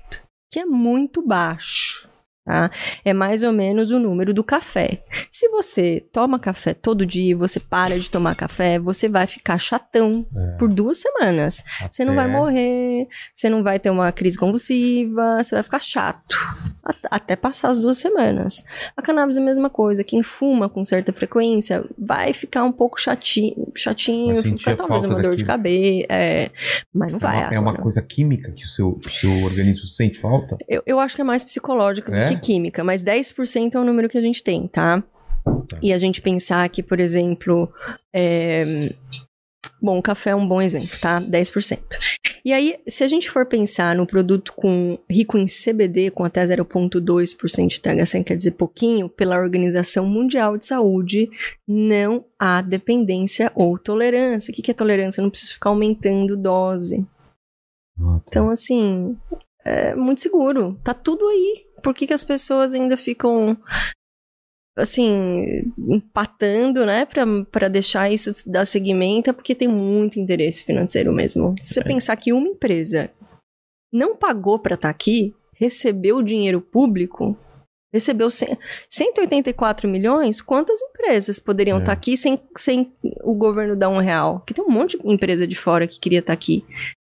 que é muito baixo. Tá? É mais ou menos o número do café. Se você toma café todo dia você para de tomar café, você vai ficar chatão É. por duas semanas. Você não vai Até- morrer, você não vai ter uma crise convulsiva, você vai ficar chato. At- Até passar as duas semanas. A cannabis é a mesma coisa. Quem fuma com certa frequência vai ficar um pouco chatinho, chatinho ficar talvez uma dor de daquilo. cabeça. É, mas não É vai. uma, é uma coisa química que o seu, seu organismo sente falta? Eu, eu acho que é mais psicológico É? do que química, mas 10% é o número que a gente tem, tá? Tá. E a gente pensar que, por exemplo, é... bom, o café é um bom exemplo, tá? 10%. E aí, se a gente for pensar no produto com rico em CBD, com até 0,2% de THC, quer dizer pouquinho, pela Organização Mundial de Saúde, não há dependência ou tolerância. O que que é tolerância? Eu não preciso ficar aumentando dose. Ah, tá. Então, assim, é muito seguro. Tá tudo aí. Por que, que as pessoas ainda ficam, assim, empatando, né, pra deixar isso dar seguimento? É porque tem muito interesse financeiro mesmo. Se você É. pensar que uma empresa não pagou pra estar aqui, recebeu dinheiro público, recebeu cem- 184 milhões, quantas empresas poderiam É. estar aqui sem, sem o governo dar um real? Que tem um monte de empresa de fora que queria estar aqui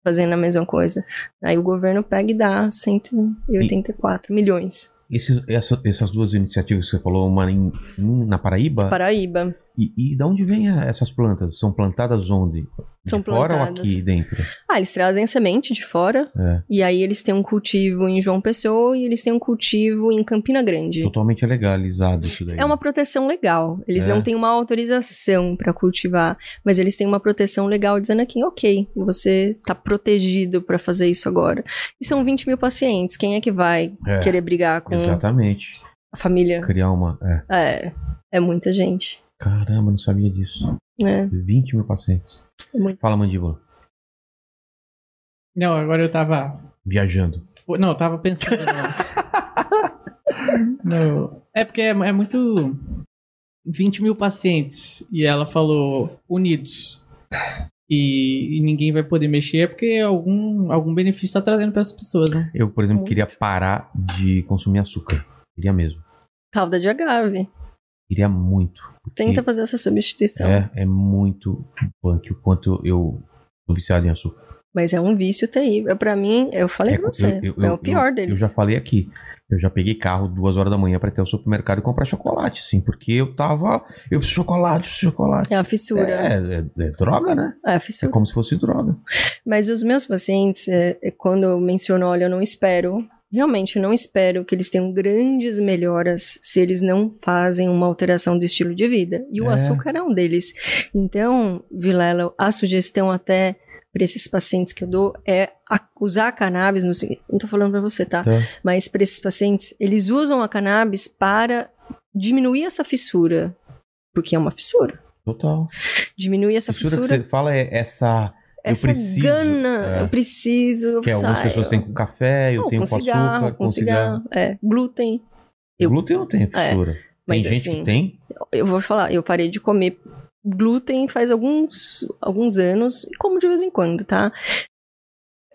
fazendo a mesma coisa. Aí o governo pega e dá 184 milhões. Esses- essa- essas duas iniciativas que você falou, uma em- na Paraíba, Paraíba. E, e de onde vêm a- essas plantas? São plantadas onde? De São fora ou plantadas. aqui dentro? Ah, eles trazem semente de fora. É. E aí eles têm um cultivo em João Pessoa e eles têm um cultivo em Campina Grande. Totalmente legalizado isso daí. É uma proteção legal. Eles É. não têm uma autorização para cultivar, mas eles têm uma proteção legal dizendo aqui, ok, você tá protegido para fazer isso agora. E são 20 mil pacientes. Quem é que vai É, querer brigar com Exatamente. a família? Criar uma. É. É, é muita gente. Caramba, não sabia disso. É, 20 mil pacientes. é muito. Fala, mandíbula. Não, agora eu tava. Viajando. Não, eu tava pensando. no- É porque é, é muito. 20 mil pacientes. E ela falou unidos. E, e ninguém vai poder mexer porque algum, algum benefício tá trazendo para as pessoas, né? Eu, por exemplo, Muito. queria parar de consumir açúcar. Queria mesmo. Calda de agave. Queria muito. Tenta fazer essa substituição. É, é muito punk o quanto eu tô viciado em açúcar. Mas é um vício terrível. Pra mim, eu falei É, pra você. eu- eu- é eu- o pior eu- deles. Eu já falei aqui. Eu já peguei carro duas horas da manhã pra ir até o supermercado e comprar chocolate, assim, porque eu tava. Eu preciso de chocolate, preciso de chocolate. É a fissura. É, é- é droga, né? É a É fissura. como se fosse droga. Mas os meus pacientes, é, é, quando eu menciono, olha, eu não espero, realmente eu não espero que eles tenham grandes melhoras se eles não fazem uma alteração do estilo de vida. E o É. açúcar é um deles. Então, Vilela, a sugestão até para esses pacientes que eu dou é a- usar a cannabis, no, não tô falando para você, tá? Tá. Mas para esses pacientes, eles usam a cannabis para diminuir essa fissura. Porque é uma fissura. Total. Diminuir essa Fissura fissura, que você fala é essa. Eu essa preciso, gana. é. Eu preciso, eu Que algumas pessoas têm com café, eu Não, tenho com com, cigarro, açúcar, com cigarro. É, glúten. eu- Glúten não tem fissura. tem mas gente assim- que tem. Eu vou falar, eu parei de comer glúten faz alguns, alguns anos, e como de vez em quando, tá?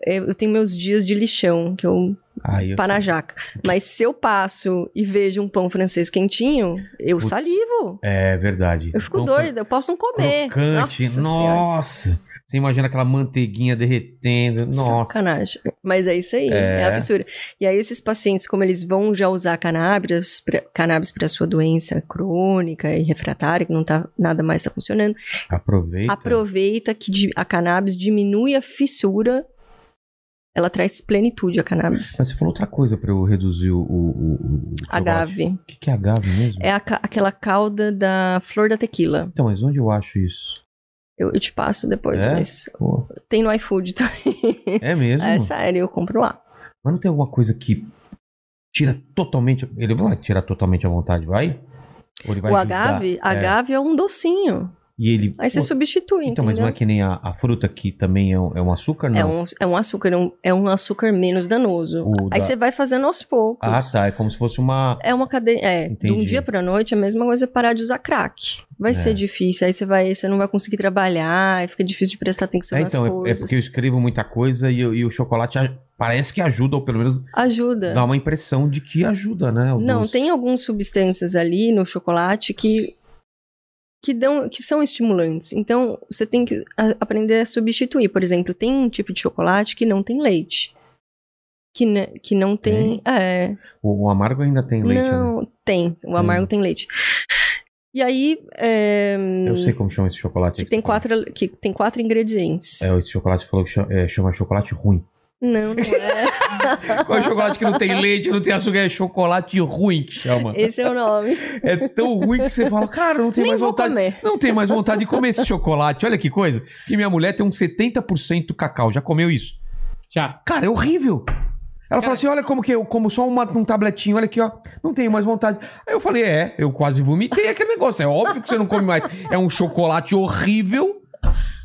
Eu eu tenho meus dias de lixão, que eu Aí eu pá na jaca. Mas se eu passo e vejo um pão francês quentinho, eu Putz, salivo. É verdade. Eu fico Então, doida, eu posso não comer. Crocante. Nossa Nossa. Você imagina aquela manteiguinha derretendo. Nossa. Sacanagem. Mas é isso aí, É. é. a fissura. E aí esses pacientes, como eles vão já usar cannabis, pra- cannabis para sua doença crônica e refratária, que não tá nada mais tá funcionando, Aproveita. aproveita que a cannabis diminui a fissura. Ela traz plenitude a cannabis. Mas você falou outra coisa pra eu reduzir o. o, o- o. Agave. O que, que é agave mesmo? É a aquela cauda da flor da tequila. Então, mas onde eu acho isso? Eu, eu te passo depois, É? mas Pô, tem no iFood também. é mesmo? É sério, eu compro lá. Mas não tem alguma coisa que tira totalmente. Ele vai tirar totalmente a vontade, vai? Ou ele vai o ajudar? agave, É. agave é um docinho. E ele. Aí você Pô, substitui, Então, mas entendeu? não é que nem a, a fruta que também é um, é um açúcar, não? É um, é um açúcar, é um, é um açúcar menos danoso. O Aí da- você vai fazendo aos poucos. Ah, tá. É como se fosse uma. É uma cadeia. É, de um Entendi. dia pra noite é a mesma coisa parar de usar crack. Vai É. ser difícil. Aí você vai, você não vai conseguir trabalhar, fica difícil de prestar atenção É, nas então, é- é, coisas. porque eu escrevo muita coisa e, e o chocolate parece que ajuda, ou pelo menos Ajuda. dá uma impressão de que ajuda, né? o Não, tem algumas substâncias ali no chocolate que que dão que são estimulantes. Então, você tem que a- aprender a substituir. Por exemplo, tem um tipo de chocolate que não tem leite. Que, ne- que não tem. É, O, o amargo ainda tem leite, né? não, tem. O amargo tem leite. E aí. é, Eu sei como chama esse chocolate. que aí tem quatro, que tem quatro ingredientes. É, esse chocolate falou que chama, é, chama chocolate ruim. Não, não é. Qual é o chocolate que não tem leite, não tem açúcar? É chocolate ruim que chama. Esse é o nome. É tão ruim que você fala, cara, não tem Nem mais vontade. comer. Não tem mais vontade de comer esse chocolate. Olha que coisa. Que minha mulher tem um 70% cacau. Já comeu isso? Já. Cara, é horrível. Ela Cara- fala assim: olha como que eu como só uma, um tabletinho, olha aqui, ó. Não tenho mais vontade. Aí eu falei: é, eu quase vomitei aquele negócio. É óbvio que você não come mais. É um chocolate horrível.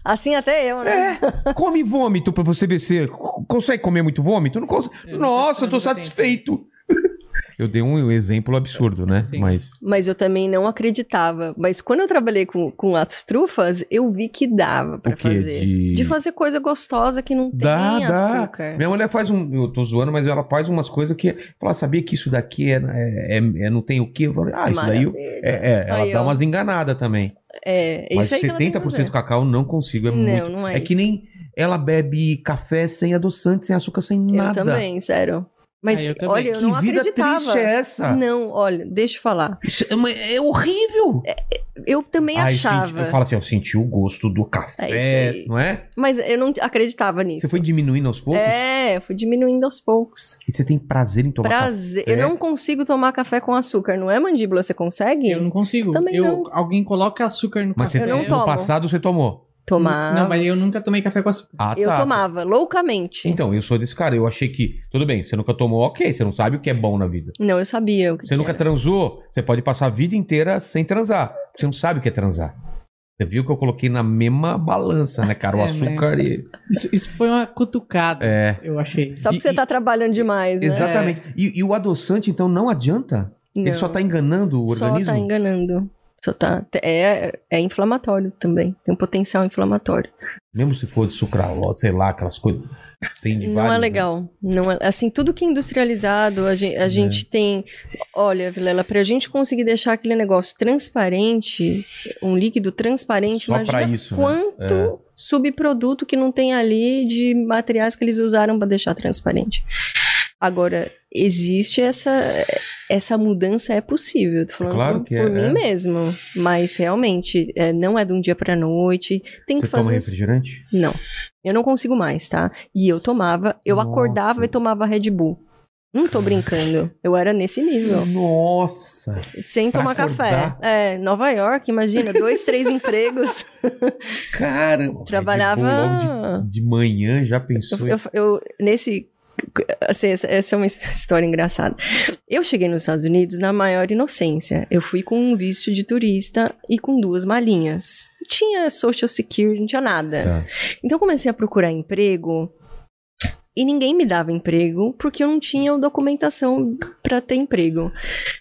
Assim até eu, né? É, come vômito pra você ver se. Consegue comer muito vômito? Não consegue. Eu Nossa, eu tô satisfeito. Eu dei um exemplo absurdo, né? Sim. Mas. Mas eu também não acreditava. Mas quando eu trabalhei com, com as trufas, eu vi que dava quê? fazer. De- De... fazer coisa gostosa que não tem Dá, dá. açúcar. Minha mulher faz um. Eu tô zoando, mas ela faz umas coisas que. Fala, sabia que isso daqui é, é, é- é- não tem o quê? Eu falei, ah, isso daí. eu- Maravilha. É, é, ela Aí, dá ó. umas enganadas também. É, Mas isso aí que ela tem que 70% fazer. cacau eu não consigo. É Não, muito. não é que isso. nem ela bebe café sem adoçante, sem açúcar, sem Eu nada. também, sério. Mas, Ah, eu olha, eu Que não vida acreditava. triste é essa? Não, olha, deixa eu falar. Isso é, mas é horrível. Eu também Aí achava. senti- eu falo assim, eu senti o gosto do É café, aí. não é? Mas eu não acreditava nisso. Você foi diminuindo aos poucos? É, eu fui diminuindo aos poucos. E você tem prazer em tomar Prazer. café? Eu não consigo tomar café com açúcar, não é, mandíbula? Você consegue? Eu não consigo. Também eu, não. Alguém coloca açúcar no Mas você, café. Eu não no tomo. passado você tomou? Tomava. Não, mas eu nunca tomei café com açúcar. Ah, Eu tá. tomava, loucamente. Então, eu sou desse cara. Eu achei que, tudo bem, você nunca tomou, ok, você não sabe o que é bom na vida. Não, eu sabia o que Você que nunca era. transou, você pode passar a vida inteira sem transar. Você não sabe o que é transar. Você viu que eu coloquei na mesma balança, né, cara? O É, açúcar mas- e. Isso, isso foi uma cutucada, É. eu achei. Só porque E- você e- tá trabalhando demais, né? Exatamente. E, e o adoçante, então, não adianta? Ele Não. só tá enganando o Só organismo? tá enganando. Só tá, é, é inflamatório também. Tem um potencial inflamatório. Mesmo se for de sucralose, sei lá, aquelas coisas. Tem de Não é né? legal. Não é, assim, tudo que é industrializado, a gente, a É. gente tem. Olha, Vilela, pra gente conseguir deixar aquele negócio transparente, um líquido transparente, Só imagina isso, né? quanto subproduto que não tem ali de materiais que eles usaram pra deixar transparente. Agora, existe essa. Essa mudança é possível. Tô falando Claro por, que é, por mim é. mesmo. Mas realmente, é, não é de um dia pra noite. Tem que Você toma fazer. refrigerante? Não. Eu não consigo mais, tá? E eu tomava, eu Nossa. acordava e tomava Red Bull. Não tô brincando. Eu era nesse nível. Nossa! Sem tomar acordar? café. É, Nova York, imagina, dois, três empregos. Caramba! Trabalhava- de, de manhã, já pensou? Eu, eu- eu- nesse. Assim, essa, é uma história engraçada. Eu cheguei nos Estados Unidos na maior inocência. Eu fui com um visto de turista e com duas malinhas. Não tinha social security, não tinha nada. Tá. Então eu comecei a procurar emprego e ninguém me dava emprego porque eu não tinha documentação para ter emprego.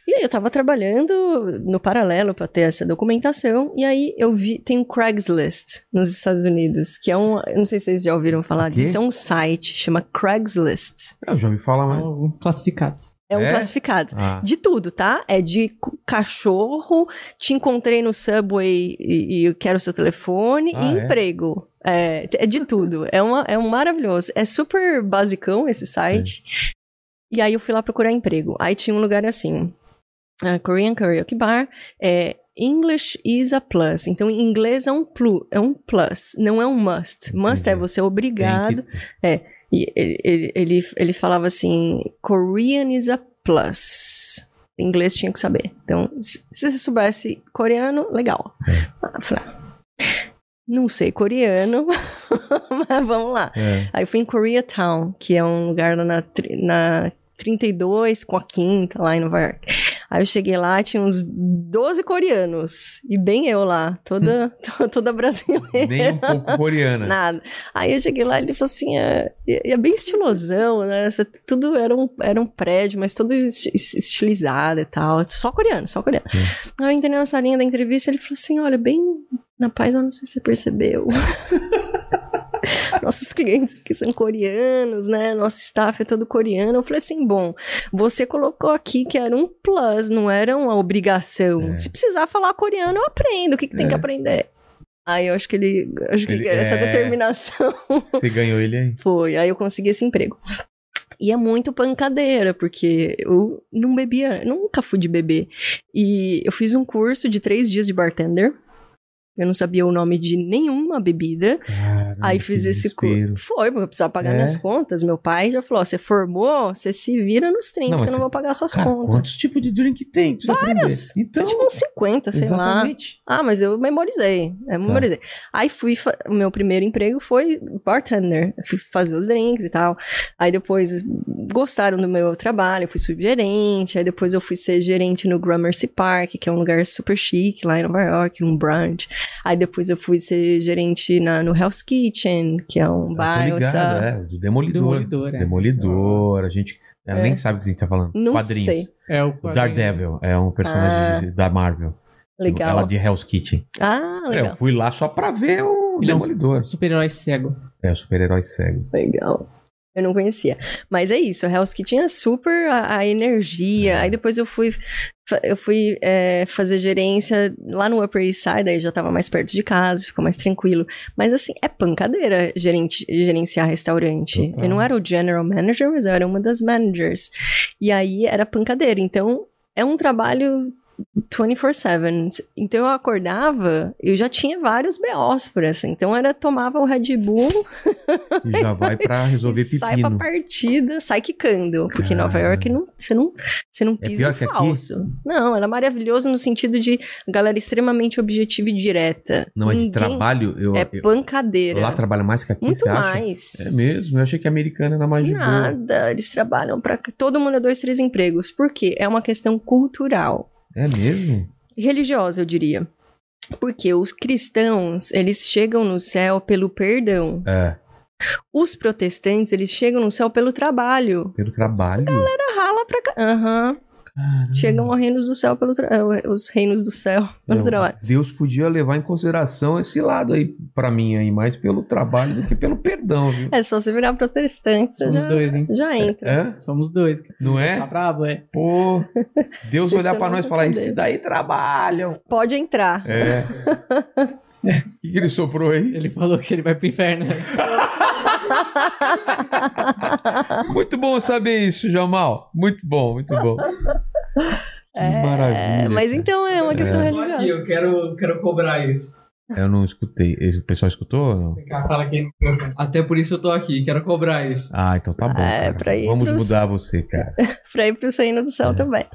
E aí eu tava trabalhando no paralelo para ter essa documentação e aí eu vi tem um Craigslist nos Estados Unidos, que é um, eu não sei se vocês já ouviram falar disso, é um site chama Craigslist. Eu já ouvi falar, mas. Classificados. É um É? classificado. Ah, De tudo, tá? É de cachorro, te encontrei no subway e, e eu quero seu telefone, Ah, e é? emprego. É, é de tudo. É, uma, é um maravilhoso. É super basicão esse site. E aí eu fui lá procurar emprego. Aí tinha um lugar assim: ah, Korean Karaoke Bar. É, English is a plus. Então, em inglês é um, plu, é um plus, não é um must. Must Entendi. é você obrigado. que- E ele, ele, ele, falava assim: Korean is a plus. Em inglês tinha que saber. Então, se você soubesse coreano, legal. É. Ah, falei, ah, não sei coreano, mas vamos lá. É. Aí eu fui em Koreatown, que é um lugar na, na 32 com a quinta, lá em Nova York. Aí eu cheguei lá, tinha uns 12 coreanos. E bem eu lá, toda, toda brasileira. Nem um pouco coreana. Nada. Aí eu cheguei lá e ele falou assim: é, é bem estilosão, né? Tudo era um, era um prédio, mas todo esti- estilizado e tal. Só coreano, só coreano. Sim. Aí eu entrei na salinha da entrevista ele falou assim: olha, bem na paz, eu não sei se você percebeu. Nossos clientes aqui são coreanos, né? Nosso staff é todo coreano. Eu falei assim: bom, você colocou aqui que era um plus, não era uma obrigação. É. Se precisar falar coreano, eu aprendo. O que, que tem É. que aprender? Aí eu acho que ele. Acho que Ele- essa é. determinação Você ganhou ele aí? foi. Aí eu consegui esse emprego. E é muito pancadeira, porque eu não bebia, nunca fui de beber. E eu fiz um curso de três dias de bartender. Eu não sabia o nome de nenhuma bebida. Caramba, Aí fiz esse curso. Foi, porque eu precisava pagar É. minhas contas. Meu pai já falou: você formou, você se vira nos 30, Não, que eu não vou pagar suas Cara, contas. quantos tipos de drink tem? aprender? Vários. Então, Tipo uns 50, sei lá. exatamente. Ah, mas eu memorizei. Tá. Eu memorizei. Aí fui. O meu primeiro emprego foi bartender. Eu Fui fazer os drinks e tal. Aí depois gostaram do meu trabalho, eu fui subgerente. Aí depois eu fui ser gerente no Gramercy Park, que é um lugar super chique lá em Nova York, num brunch. Aí depois eu fui ser gerente na, no Hell's Kitchen, que é um tô bairro. ligado, sabe? é, do Demolidor. Demolidor, é. Demolidor, a gente ela É. nem sabe o que a gente tá falando. Não Quadrinhos. sei. É o O quadrinho. Daredevil é um personagem da Marvel. Legal. Ela de Hell's Kitchen. Ah, É, legal. eu fui lá só pra ver o Ele é um- Demolidor. Super-herói cego. É, o super-herói cego. Legal. Eu não conhecia. Mas é isso, a Hell's Kitchen é super a, a energia. É. Aí depois eu fui, eu fui é, fazer gerência lá no Upper East Side, aí já tava mais perto de casa, ficou mais tranquilo. Mas assim, é pancadeira gerente, gerenciar restaurante. Total. Eu não era o general manager, mas eu era uma das managers. E aí era pancadeira. Então, é um trabalho 24/7. Então eu acordava, eu já tinha vários BOs por essa. Então era tomava o Red Bull E já vai pra resolver e sai pra pepino. partida, sai quicando. Porque Nova. York não, você, não, você não É pisa aqui? falso. Não, ela é maravilhoso no sentido de galera extremamente objetiva e direta. Não, é de Ninguém- trabalho. Eu, É eu- pancadeira. lá trabalha mais que aqui, Muito você acha? mais. É mesmo? Eu achei que a americana era mais de boa. Nada, eles trabalham pra todo mundo é dois, três empregos. Por quê? É uma questão cultural. É mesmo? religiosa, eu diria. Porque os cristãos, eles chegam no céu pelo perdão. É, Os protestantes, eles chegam no céu pelo trabalho. pelo trabalho. Rala pra cá. Aham. Chegam aos reinos do céu pelo tra... eh, os reinos do céu pelo Não, trabalho. Deus podia levar em consideração esse lado aí pra mim aí, mais pelo trabalho do que pelo perdão, viu? É só você virar protestante, Somos já, dois, hein? já entra. É? Somos dois. Não Tá é? bravo, é? Pô, Deus Vocês olhar pra estão nós e falar, esses daí trabalham. Pode entrar. É. O que, que ele soprou aí? Ele falou que ele vai pro inferno. Muito bom saber isso, Jamal. Muito bom, muito bom. Que É, maravilha. mas então é uma questão É. religiosa. eu quero, quero cobrar isso. Eu não escutei. Esse- O pessoal escutou? ou Não? Aqui. Até por isso eu tô aqui, quero cobrar isso. Ah, então tá bom. É, cara. pra ir Vamos pros- mudar você, cara. pra ir pro reino do céu É. também.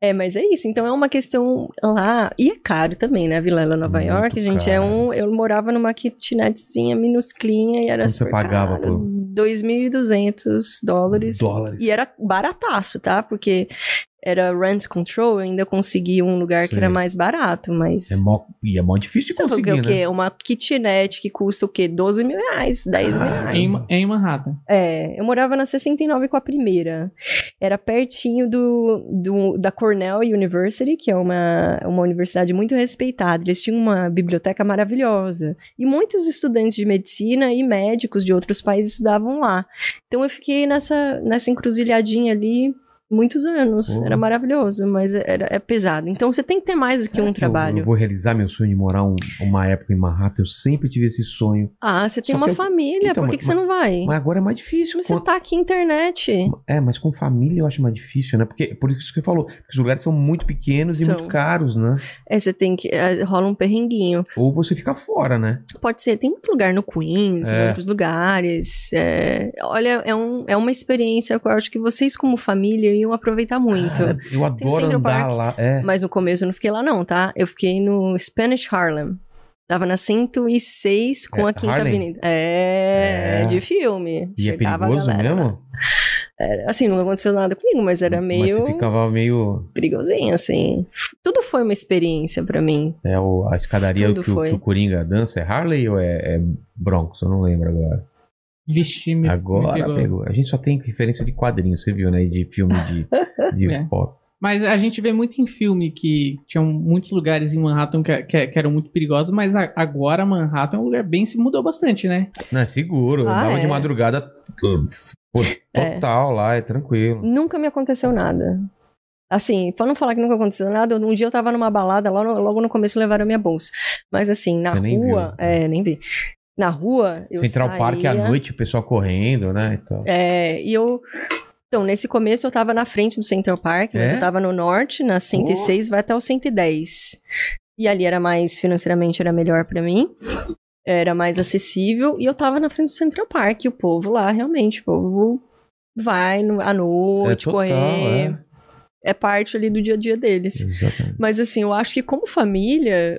É, mas é isso. Então é uma questão lá. E é caro também, né? Vilela, Nova Muito York. Gente é um. Eu morava numa kitnetzinha minusclinha e era Quanto você super pagava caro. por- 2.200 dólares. Dólares. E era barataço, tá? Porque era rent control, eu ainda consegui um lugar que era mais barato, mas. É mó, e é mó difícil de Você falou que é conseguir, o quê? né? Uma kitnet que custa o quê? 12 mil reais, 10 mil Ah, reais. Em, em Manhattan. É, eu morava na 69 com a primeira. Era pertinho do, do- da Cornell University, que é uma, uma universidade muito respeitada. Eles tinham uma biblioteca maravilhosa. E muitos estudantes de medicina e médicos de outros países estudavam lá. Então eu fiquei nessa, nessa encruzilhadinha ali muitos anos. Pô. Era maravilhoso, mas era, é pesado. Então você tem que ter mais do que Será um eu- trabalho. Eu, vou realizar meu sonho de morar um- uma época em Manhattan. Eu sempre tive esse sonho. Ah, você tem Só uma que eu- família, Então, por que, mas- que você não vai? Mas agora é mais difícil. Mas você tá aqui internet. É, mas com família eu acho mais difícil, né? Porque por isso que você falou, porque os lugares são muito pequenos e São. muito caros, né? É, você tem que. é, rola um perrenguinho. Ou você fica fora, né? Pode ser, tem muito lugar no Queens, É. em outros lugares. é, olha, é, um, é uma experiência que eu acho que vocês, como família, iam aproveitar muito. Cara, eu adoro andar Park. lá. É. Mas no começo eu não fiquei lá, não, tá? Eu fiquei no Spanish Harlem. Tava na 106 com É, a Quinta Harlem? Avenida. É, É. de filme. E é Chegava a perigoso galera lá. mesmo? Era- assim, não aconteceu nada comigo, mas era meio Mas você ficava meio. perigosinho, assim. Tudo foi uma experiência pra mim. É o, a escadaria que, o- que o Coringa dança é Harley ou é, é Bronx? Eu não lembro agora. Vixe, me, me Agora pegou. pegou. A gente só tem referência de quadrinhos, você viu, né? E De filme de, de É. pop. Mas a gente vê muito em filme que tinham muitos lugares em Manhattan que, que- que eram muito perigosos, mas a- agora Manhattan é um lugar bem se mudou bastante, né? Não, é seguro. Eu Ah, andava é. de madrugada pô, É. total lá, é tranquilo. Nunca me aconteceu nada. Assim, pra não falar que nunca aconteceu nada, um dia eu tava numa balada, logo no, logo no começo levaram a minha bolsa. Mas assim, na Você nem rua, viu. é, nem vi. Na rua, eu Central saía, Park à noite, o pessoal correndo, né? Então, É, e eu... Então, nesse começo eu tava na frente do Central Park, mas É? eu tava no norte, na 106, vai até o 110. E ali era mais, financeiramente, era melhor pra mim. Era mais acessível. E eu tava na frente do Central Park, e o povo lá, realmente, o povo vai no, à noite, total, correr. é. é parte ali do dia a dia deles. Exatamente. Mas assim, eu acho que como família,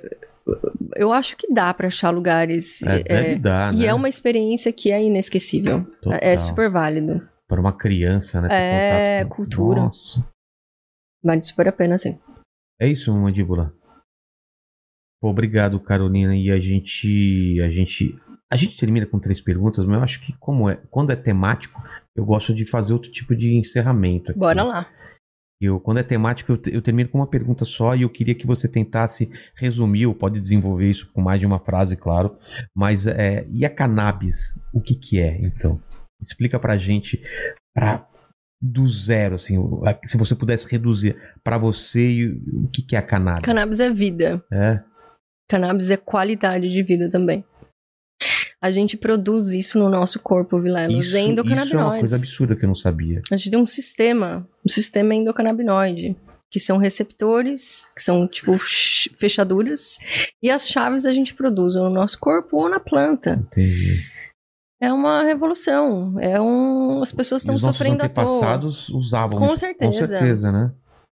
eu acho que dá pra achar lugares. É, é, deve dar, e né? é uma experiência que é inesquecível. Total. É super válido. Para uma criança, né? É, contato cultura. Nossa. Vale super a pena, sim. É isso, mandíbula. Pô, obrigado, Carolina. E a gente, a gente, a gente termina com três perguntas, mas eu acho que como é, quando é temático, eu gosto de fazer outro tipo de encerramento. Aqui. Bora lá. Eu, quando é temático, eu, eu termino com uma pergunta só e eu queria que você tentasse resumir, ou pode desenvolver isso com mais de uma frase, claro. Mas é, e a cannabis? O que que é, então? Explica pra gente, pra, do zero, assim, se você pudesse reduzir pra você o o que que é a cannabis? Cannabis é vida. É? Cannabis é qualidade de vida também. A gente produz isso no nosso corpo, Vilela, os Isso, isso é uma endocannabinoides. coisa absurda que eu não sabia. A gente tem um sistema, um sistema endocannabinoide, que são receptores, que são tipo ch- fechaduras, e as chaves a gente produz ou no nosso corpo ou na planta. Entendi. É uma revolução. É um, as pessoas estão os nossos sofrendo à toa. antepassados usavam Com isso. certeza. Com certeza, né?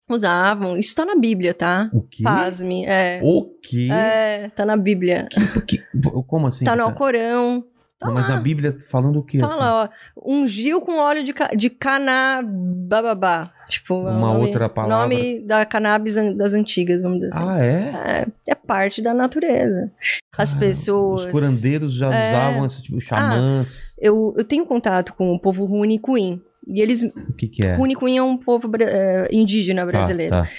Usavam. Isso tá na Bíblia, tá? O quê? Pasme. É. O quê? É, tá na Bíblia. Que- que- como assim? Tá no Tá- Alcorão. Tá Não, mas na Bíblia falando o quê? assim? Fala, ó, ungiu com óleo de, ca- de canabababá. Tipo, o Uma nome- outra palavra. Nome da cannabis an- das antigas, vamos dizer assim. Ah, é? É, é parte da natureza. As Cara, pessoas. Os curandeiros já É. usavam esse tipo, xamãs. Eu, eu tenho contato com o povo Runicuim. E eles. O que que é? É um povo é, indígena brasileiro. Tá, tá.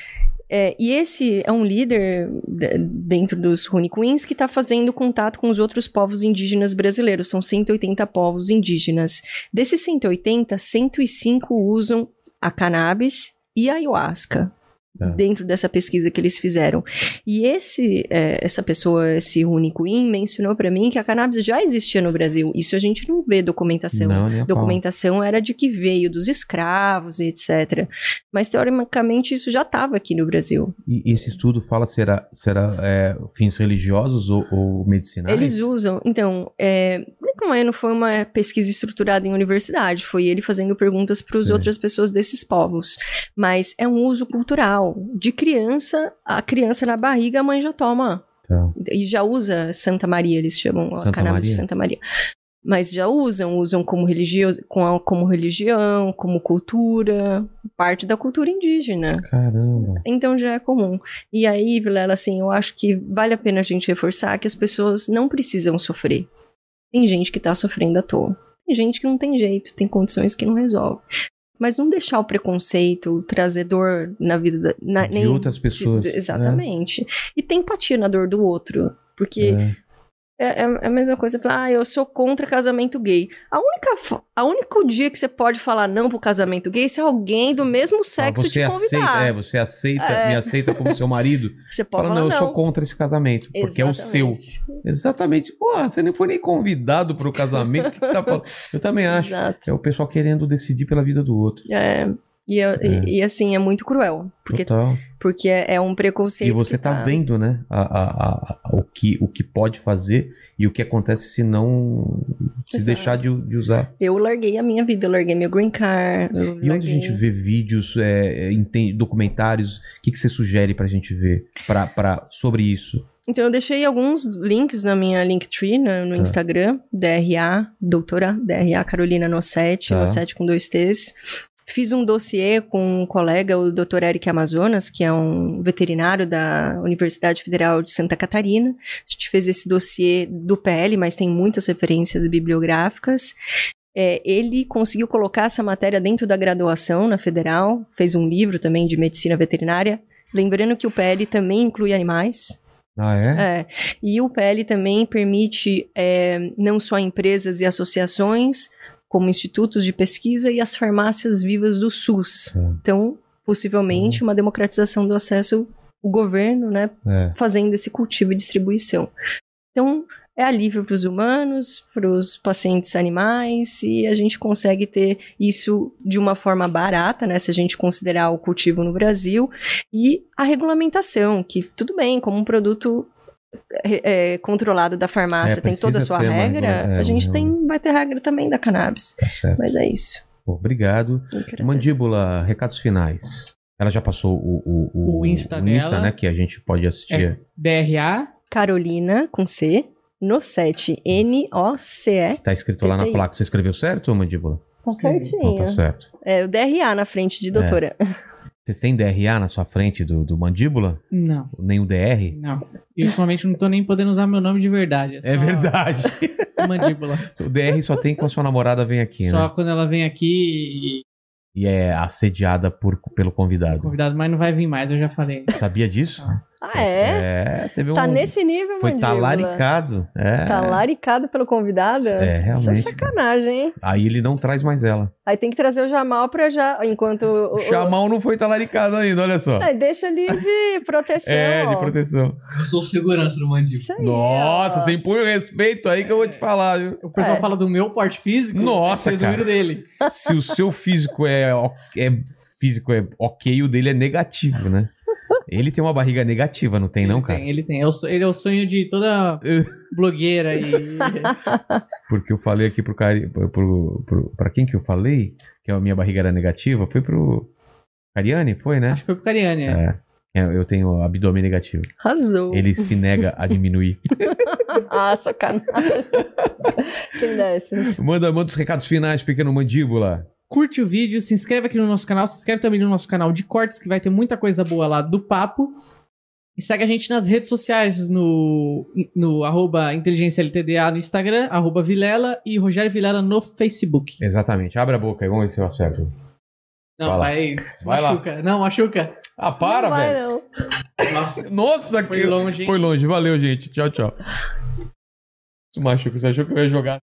É, e esse é um líder de- dentro dos Runicuins que está fazendo contato com os outros povos indígenas brasileiros. São 180 povos indígenas. Desses 180, 105 usam a cannabis e a ayahuasca. Tá. Dentro dessa pesquisa que eles fizeram. E esse, é, essa pessoa, esse Runicuim, mencionou para mim que a cannabis já existia no Brasil. Isso a gente não vê documentação Não, documentação era de que veio dos escravos e etc. Mas teoricamente isso já estava aqui no Brasil. E esse estudo fala se era, se era é, fins religiosos ou, ou medicinais? Eles usam, então, é, não, é, não foi uma pesquisa estruturada em universidade, foi ele fazendo perguntas para as outras pessoas desses povos. Mas é um uso cultural. De criança, a criança na barriga, a mãe já toma. Tá. E já usa Santa Maria, eles chamam a Santa cannabis de Maria? Santa Maria. Mas já usam, usam como, religio, com a- como religião, como cultura, parte da cultura indígena. Caramba. Então já é comum. E aí, Vilela, assim, eu acho que vale a pena a gente reforçar que as pessoas não precisam sofrer. Tem gente que tá sofrendo à toa. Tem gente que não tem jeito, tem condições que não resolve. Mas não deixar o preconceito trazer dor na vida da, na, De nem outras pessoas, de- né? exatamente. E tem empatia na dor do outro. Porque É. é, é a mesma coisa, falar, ah, eu sou contra casamento gay. A única, a único dia que você pode falar não pro casamento gay é se alguém do mesmo sexo Ah, te convidar. aceita, é, você aceita, É. me aceita como seu marido. Você pode Fala, falar não, não. eu sou contra esse casamento, porque é o seu. Exatamente. Exatamente. Porra, você nem foi nem convidado pro casamento. O que, que você tá falando? Eu também acho. Exato. É o pessoal querendo decidir pela vida do outro. É, e, É. e- e, assim, é muito cruel. Porque, Total. Porque é, é um preconceito. E você que tá vendo, né? a- a- a- a- o, que, o que pode fazer e o que acontece se não se Exato. deixar de, de usar. Eu larguei a minha vida, eu larguei meu green card. E onde a larguei- gente vê vídeos, é, é, documentários, o que, que você sugere pra gente ver pra, pra, sobre isso? Então eu deixei alguns links na minha Linktree, no, no Tá. Instagram, DRA, doutora, DRA Carolina Nossete, Tá. Nossete com dois T's. Fiz um dossiê com um colega, o Dr. Eric Amazonas, que é um veterinário da Universidade Federal de Santa Catarina. A gente fez esse dossiê do PL, mas tem muitas referências bibliográficas. É, ele conseguiu colocar essa matéria dentro da graduação na Federal, fez um livro também de medicina veterinária. Lembrando que o PL também inclui animais. Ah, é? É, e o PL também permite é, não só empresas e associações, como institutos de pesquisa e as farmácias vivas do SUS. Então, possivelmente, uma democratização do acesso, o governo, né, É. fazendo esse cultivo e distribuição. Então, é alívio para os humanos, para os pacientes animais, e a gente consegue ter isso de uma forma barata, né? Se a gente considerar o cultivo no Brasil, e a regulamentação, que tudo bem, como um produto é, é, controlado da farmácia É, tem toda a sua uma regra, regula- é, a gente um- tem, vai ter regra também da cannabis. Tá certo. Mas é isso. Pô, Obrigado. Mandíbula, recados finais. Ela já passou o, o, O Insta dela. né? Que a gente pode assistir. DRA. Carolina, com C, no 7, N-O-C-E. Tá escrito lá na placa. Você escreveu certo, Mandíbula? Tá Escrevi. Então certinho. tá certo. É o DRA na frente de doutora. Você tem DRA na sua frente do, do Mandíbula? Não, Nem o DR? não. E ultimamente não tô nem podendo usar meu nome de verdade. É só verdade. Mandíbula. o DR só tem quando a sua namorada vem aqui, Só né? quando ela vem aqui E é assediada por, pelo e convidado. convidado, mas não vai vir mais, eu já falei. Sabia disso? Ah, é? É, teve um. Tá nesse nível, Foi mandíbula. talaricado. É. Talaricado pelo convidado? É, Isso é realmente. sacanagem, hein? Aí ele não traz mais ela. Aí tem que trazer o Jamal pra já, enquanto... O, O Chamal não foi talaricado ainda, olha só. Aí deixa ali de proteção, É, de proteção. Eu sou segurança do mandíbula. Isso aí, Nossa, ó. você impõe o respeito aí que eu vou te falar, viu? O pessoal É. fala do meu porte físico. Nossa, é do cara. número dele. Se o seu físico é, é físico é ok, o dele é negativo, né? Ele tem uma barriga negativa, não tem não, ele cara? Tem, ele tem. É Ele é o sonho de toda blogueira e. Porque eu falei aqui pro cara, pro, pro, pra quem que eu falei que a minha barriga era negativa? Foi pro Cariani, foi, né? Acho que foi pro Cariani. é. É. É, Eu tenho abdômen negativo. Arrasou. Ele se nega a diminuir. Ah, sacanagem. Quem desses? Manda, manda os recados finais, pequeno mandíbula. Curte o vídeo, se inscreve aqui no nosso canal, se inscreve também no nosso canal de cortes, que vai ter muita coisa boa lá do papo. E segue a gente nas redes sociais, no, no arroba inteligência LTDA no Instagram, arroba Vilela e Rogério Vilela no Facebook. Exatamente. Abre a boca aí, vamos ver se eu acerto. Não, Vai lá. vai. Vai lá. machuca. Não, machuca. Ah, para, não vai, velho. não. Nossa, Nossa, foi que... longe, hein? Foi longe. Valeu, gente. Tchau, tchau. Isso machuca. Você achou que eu ia jogar?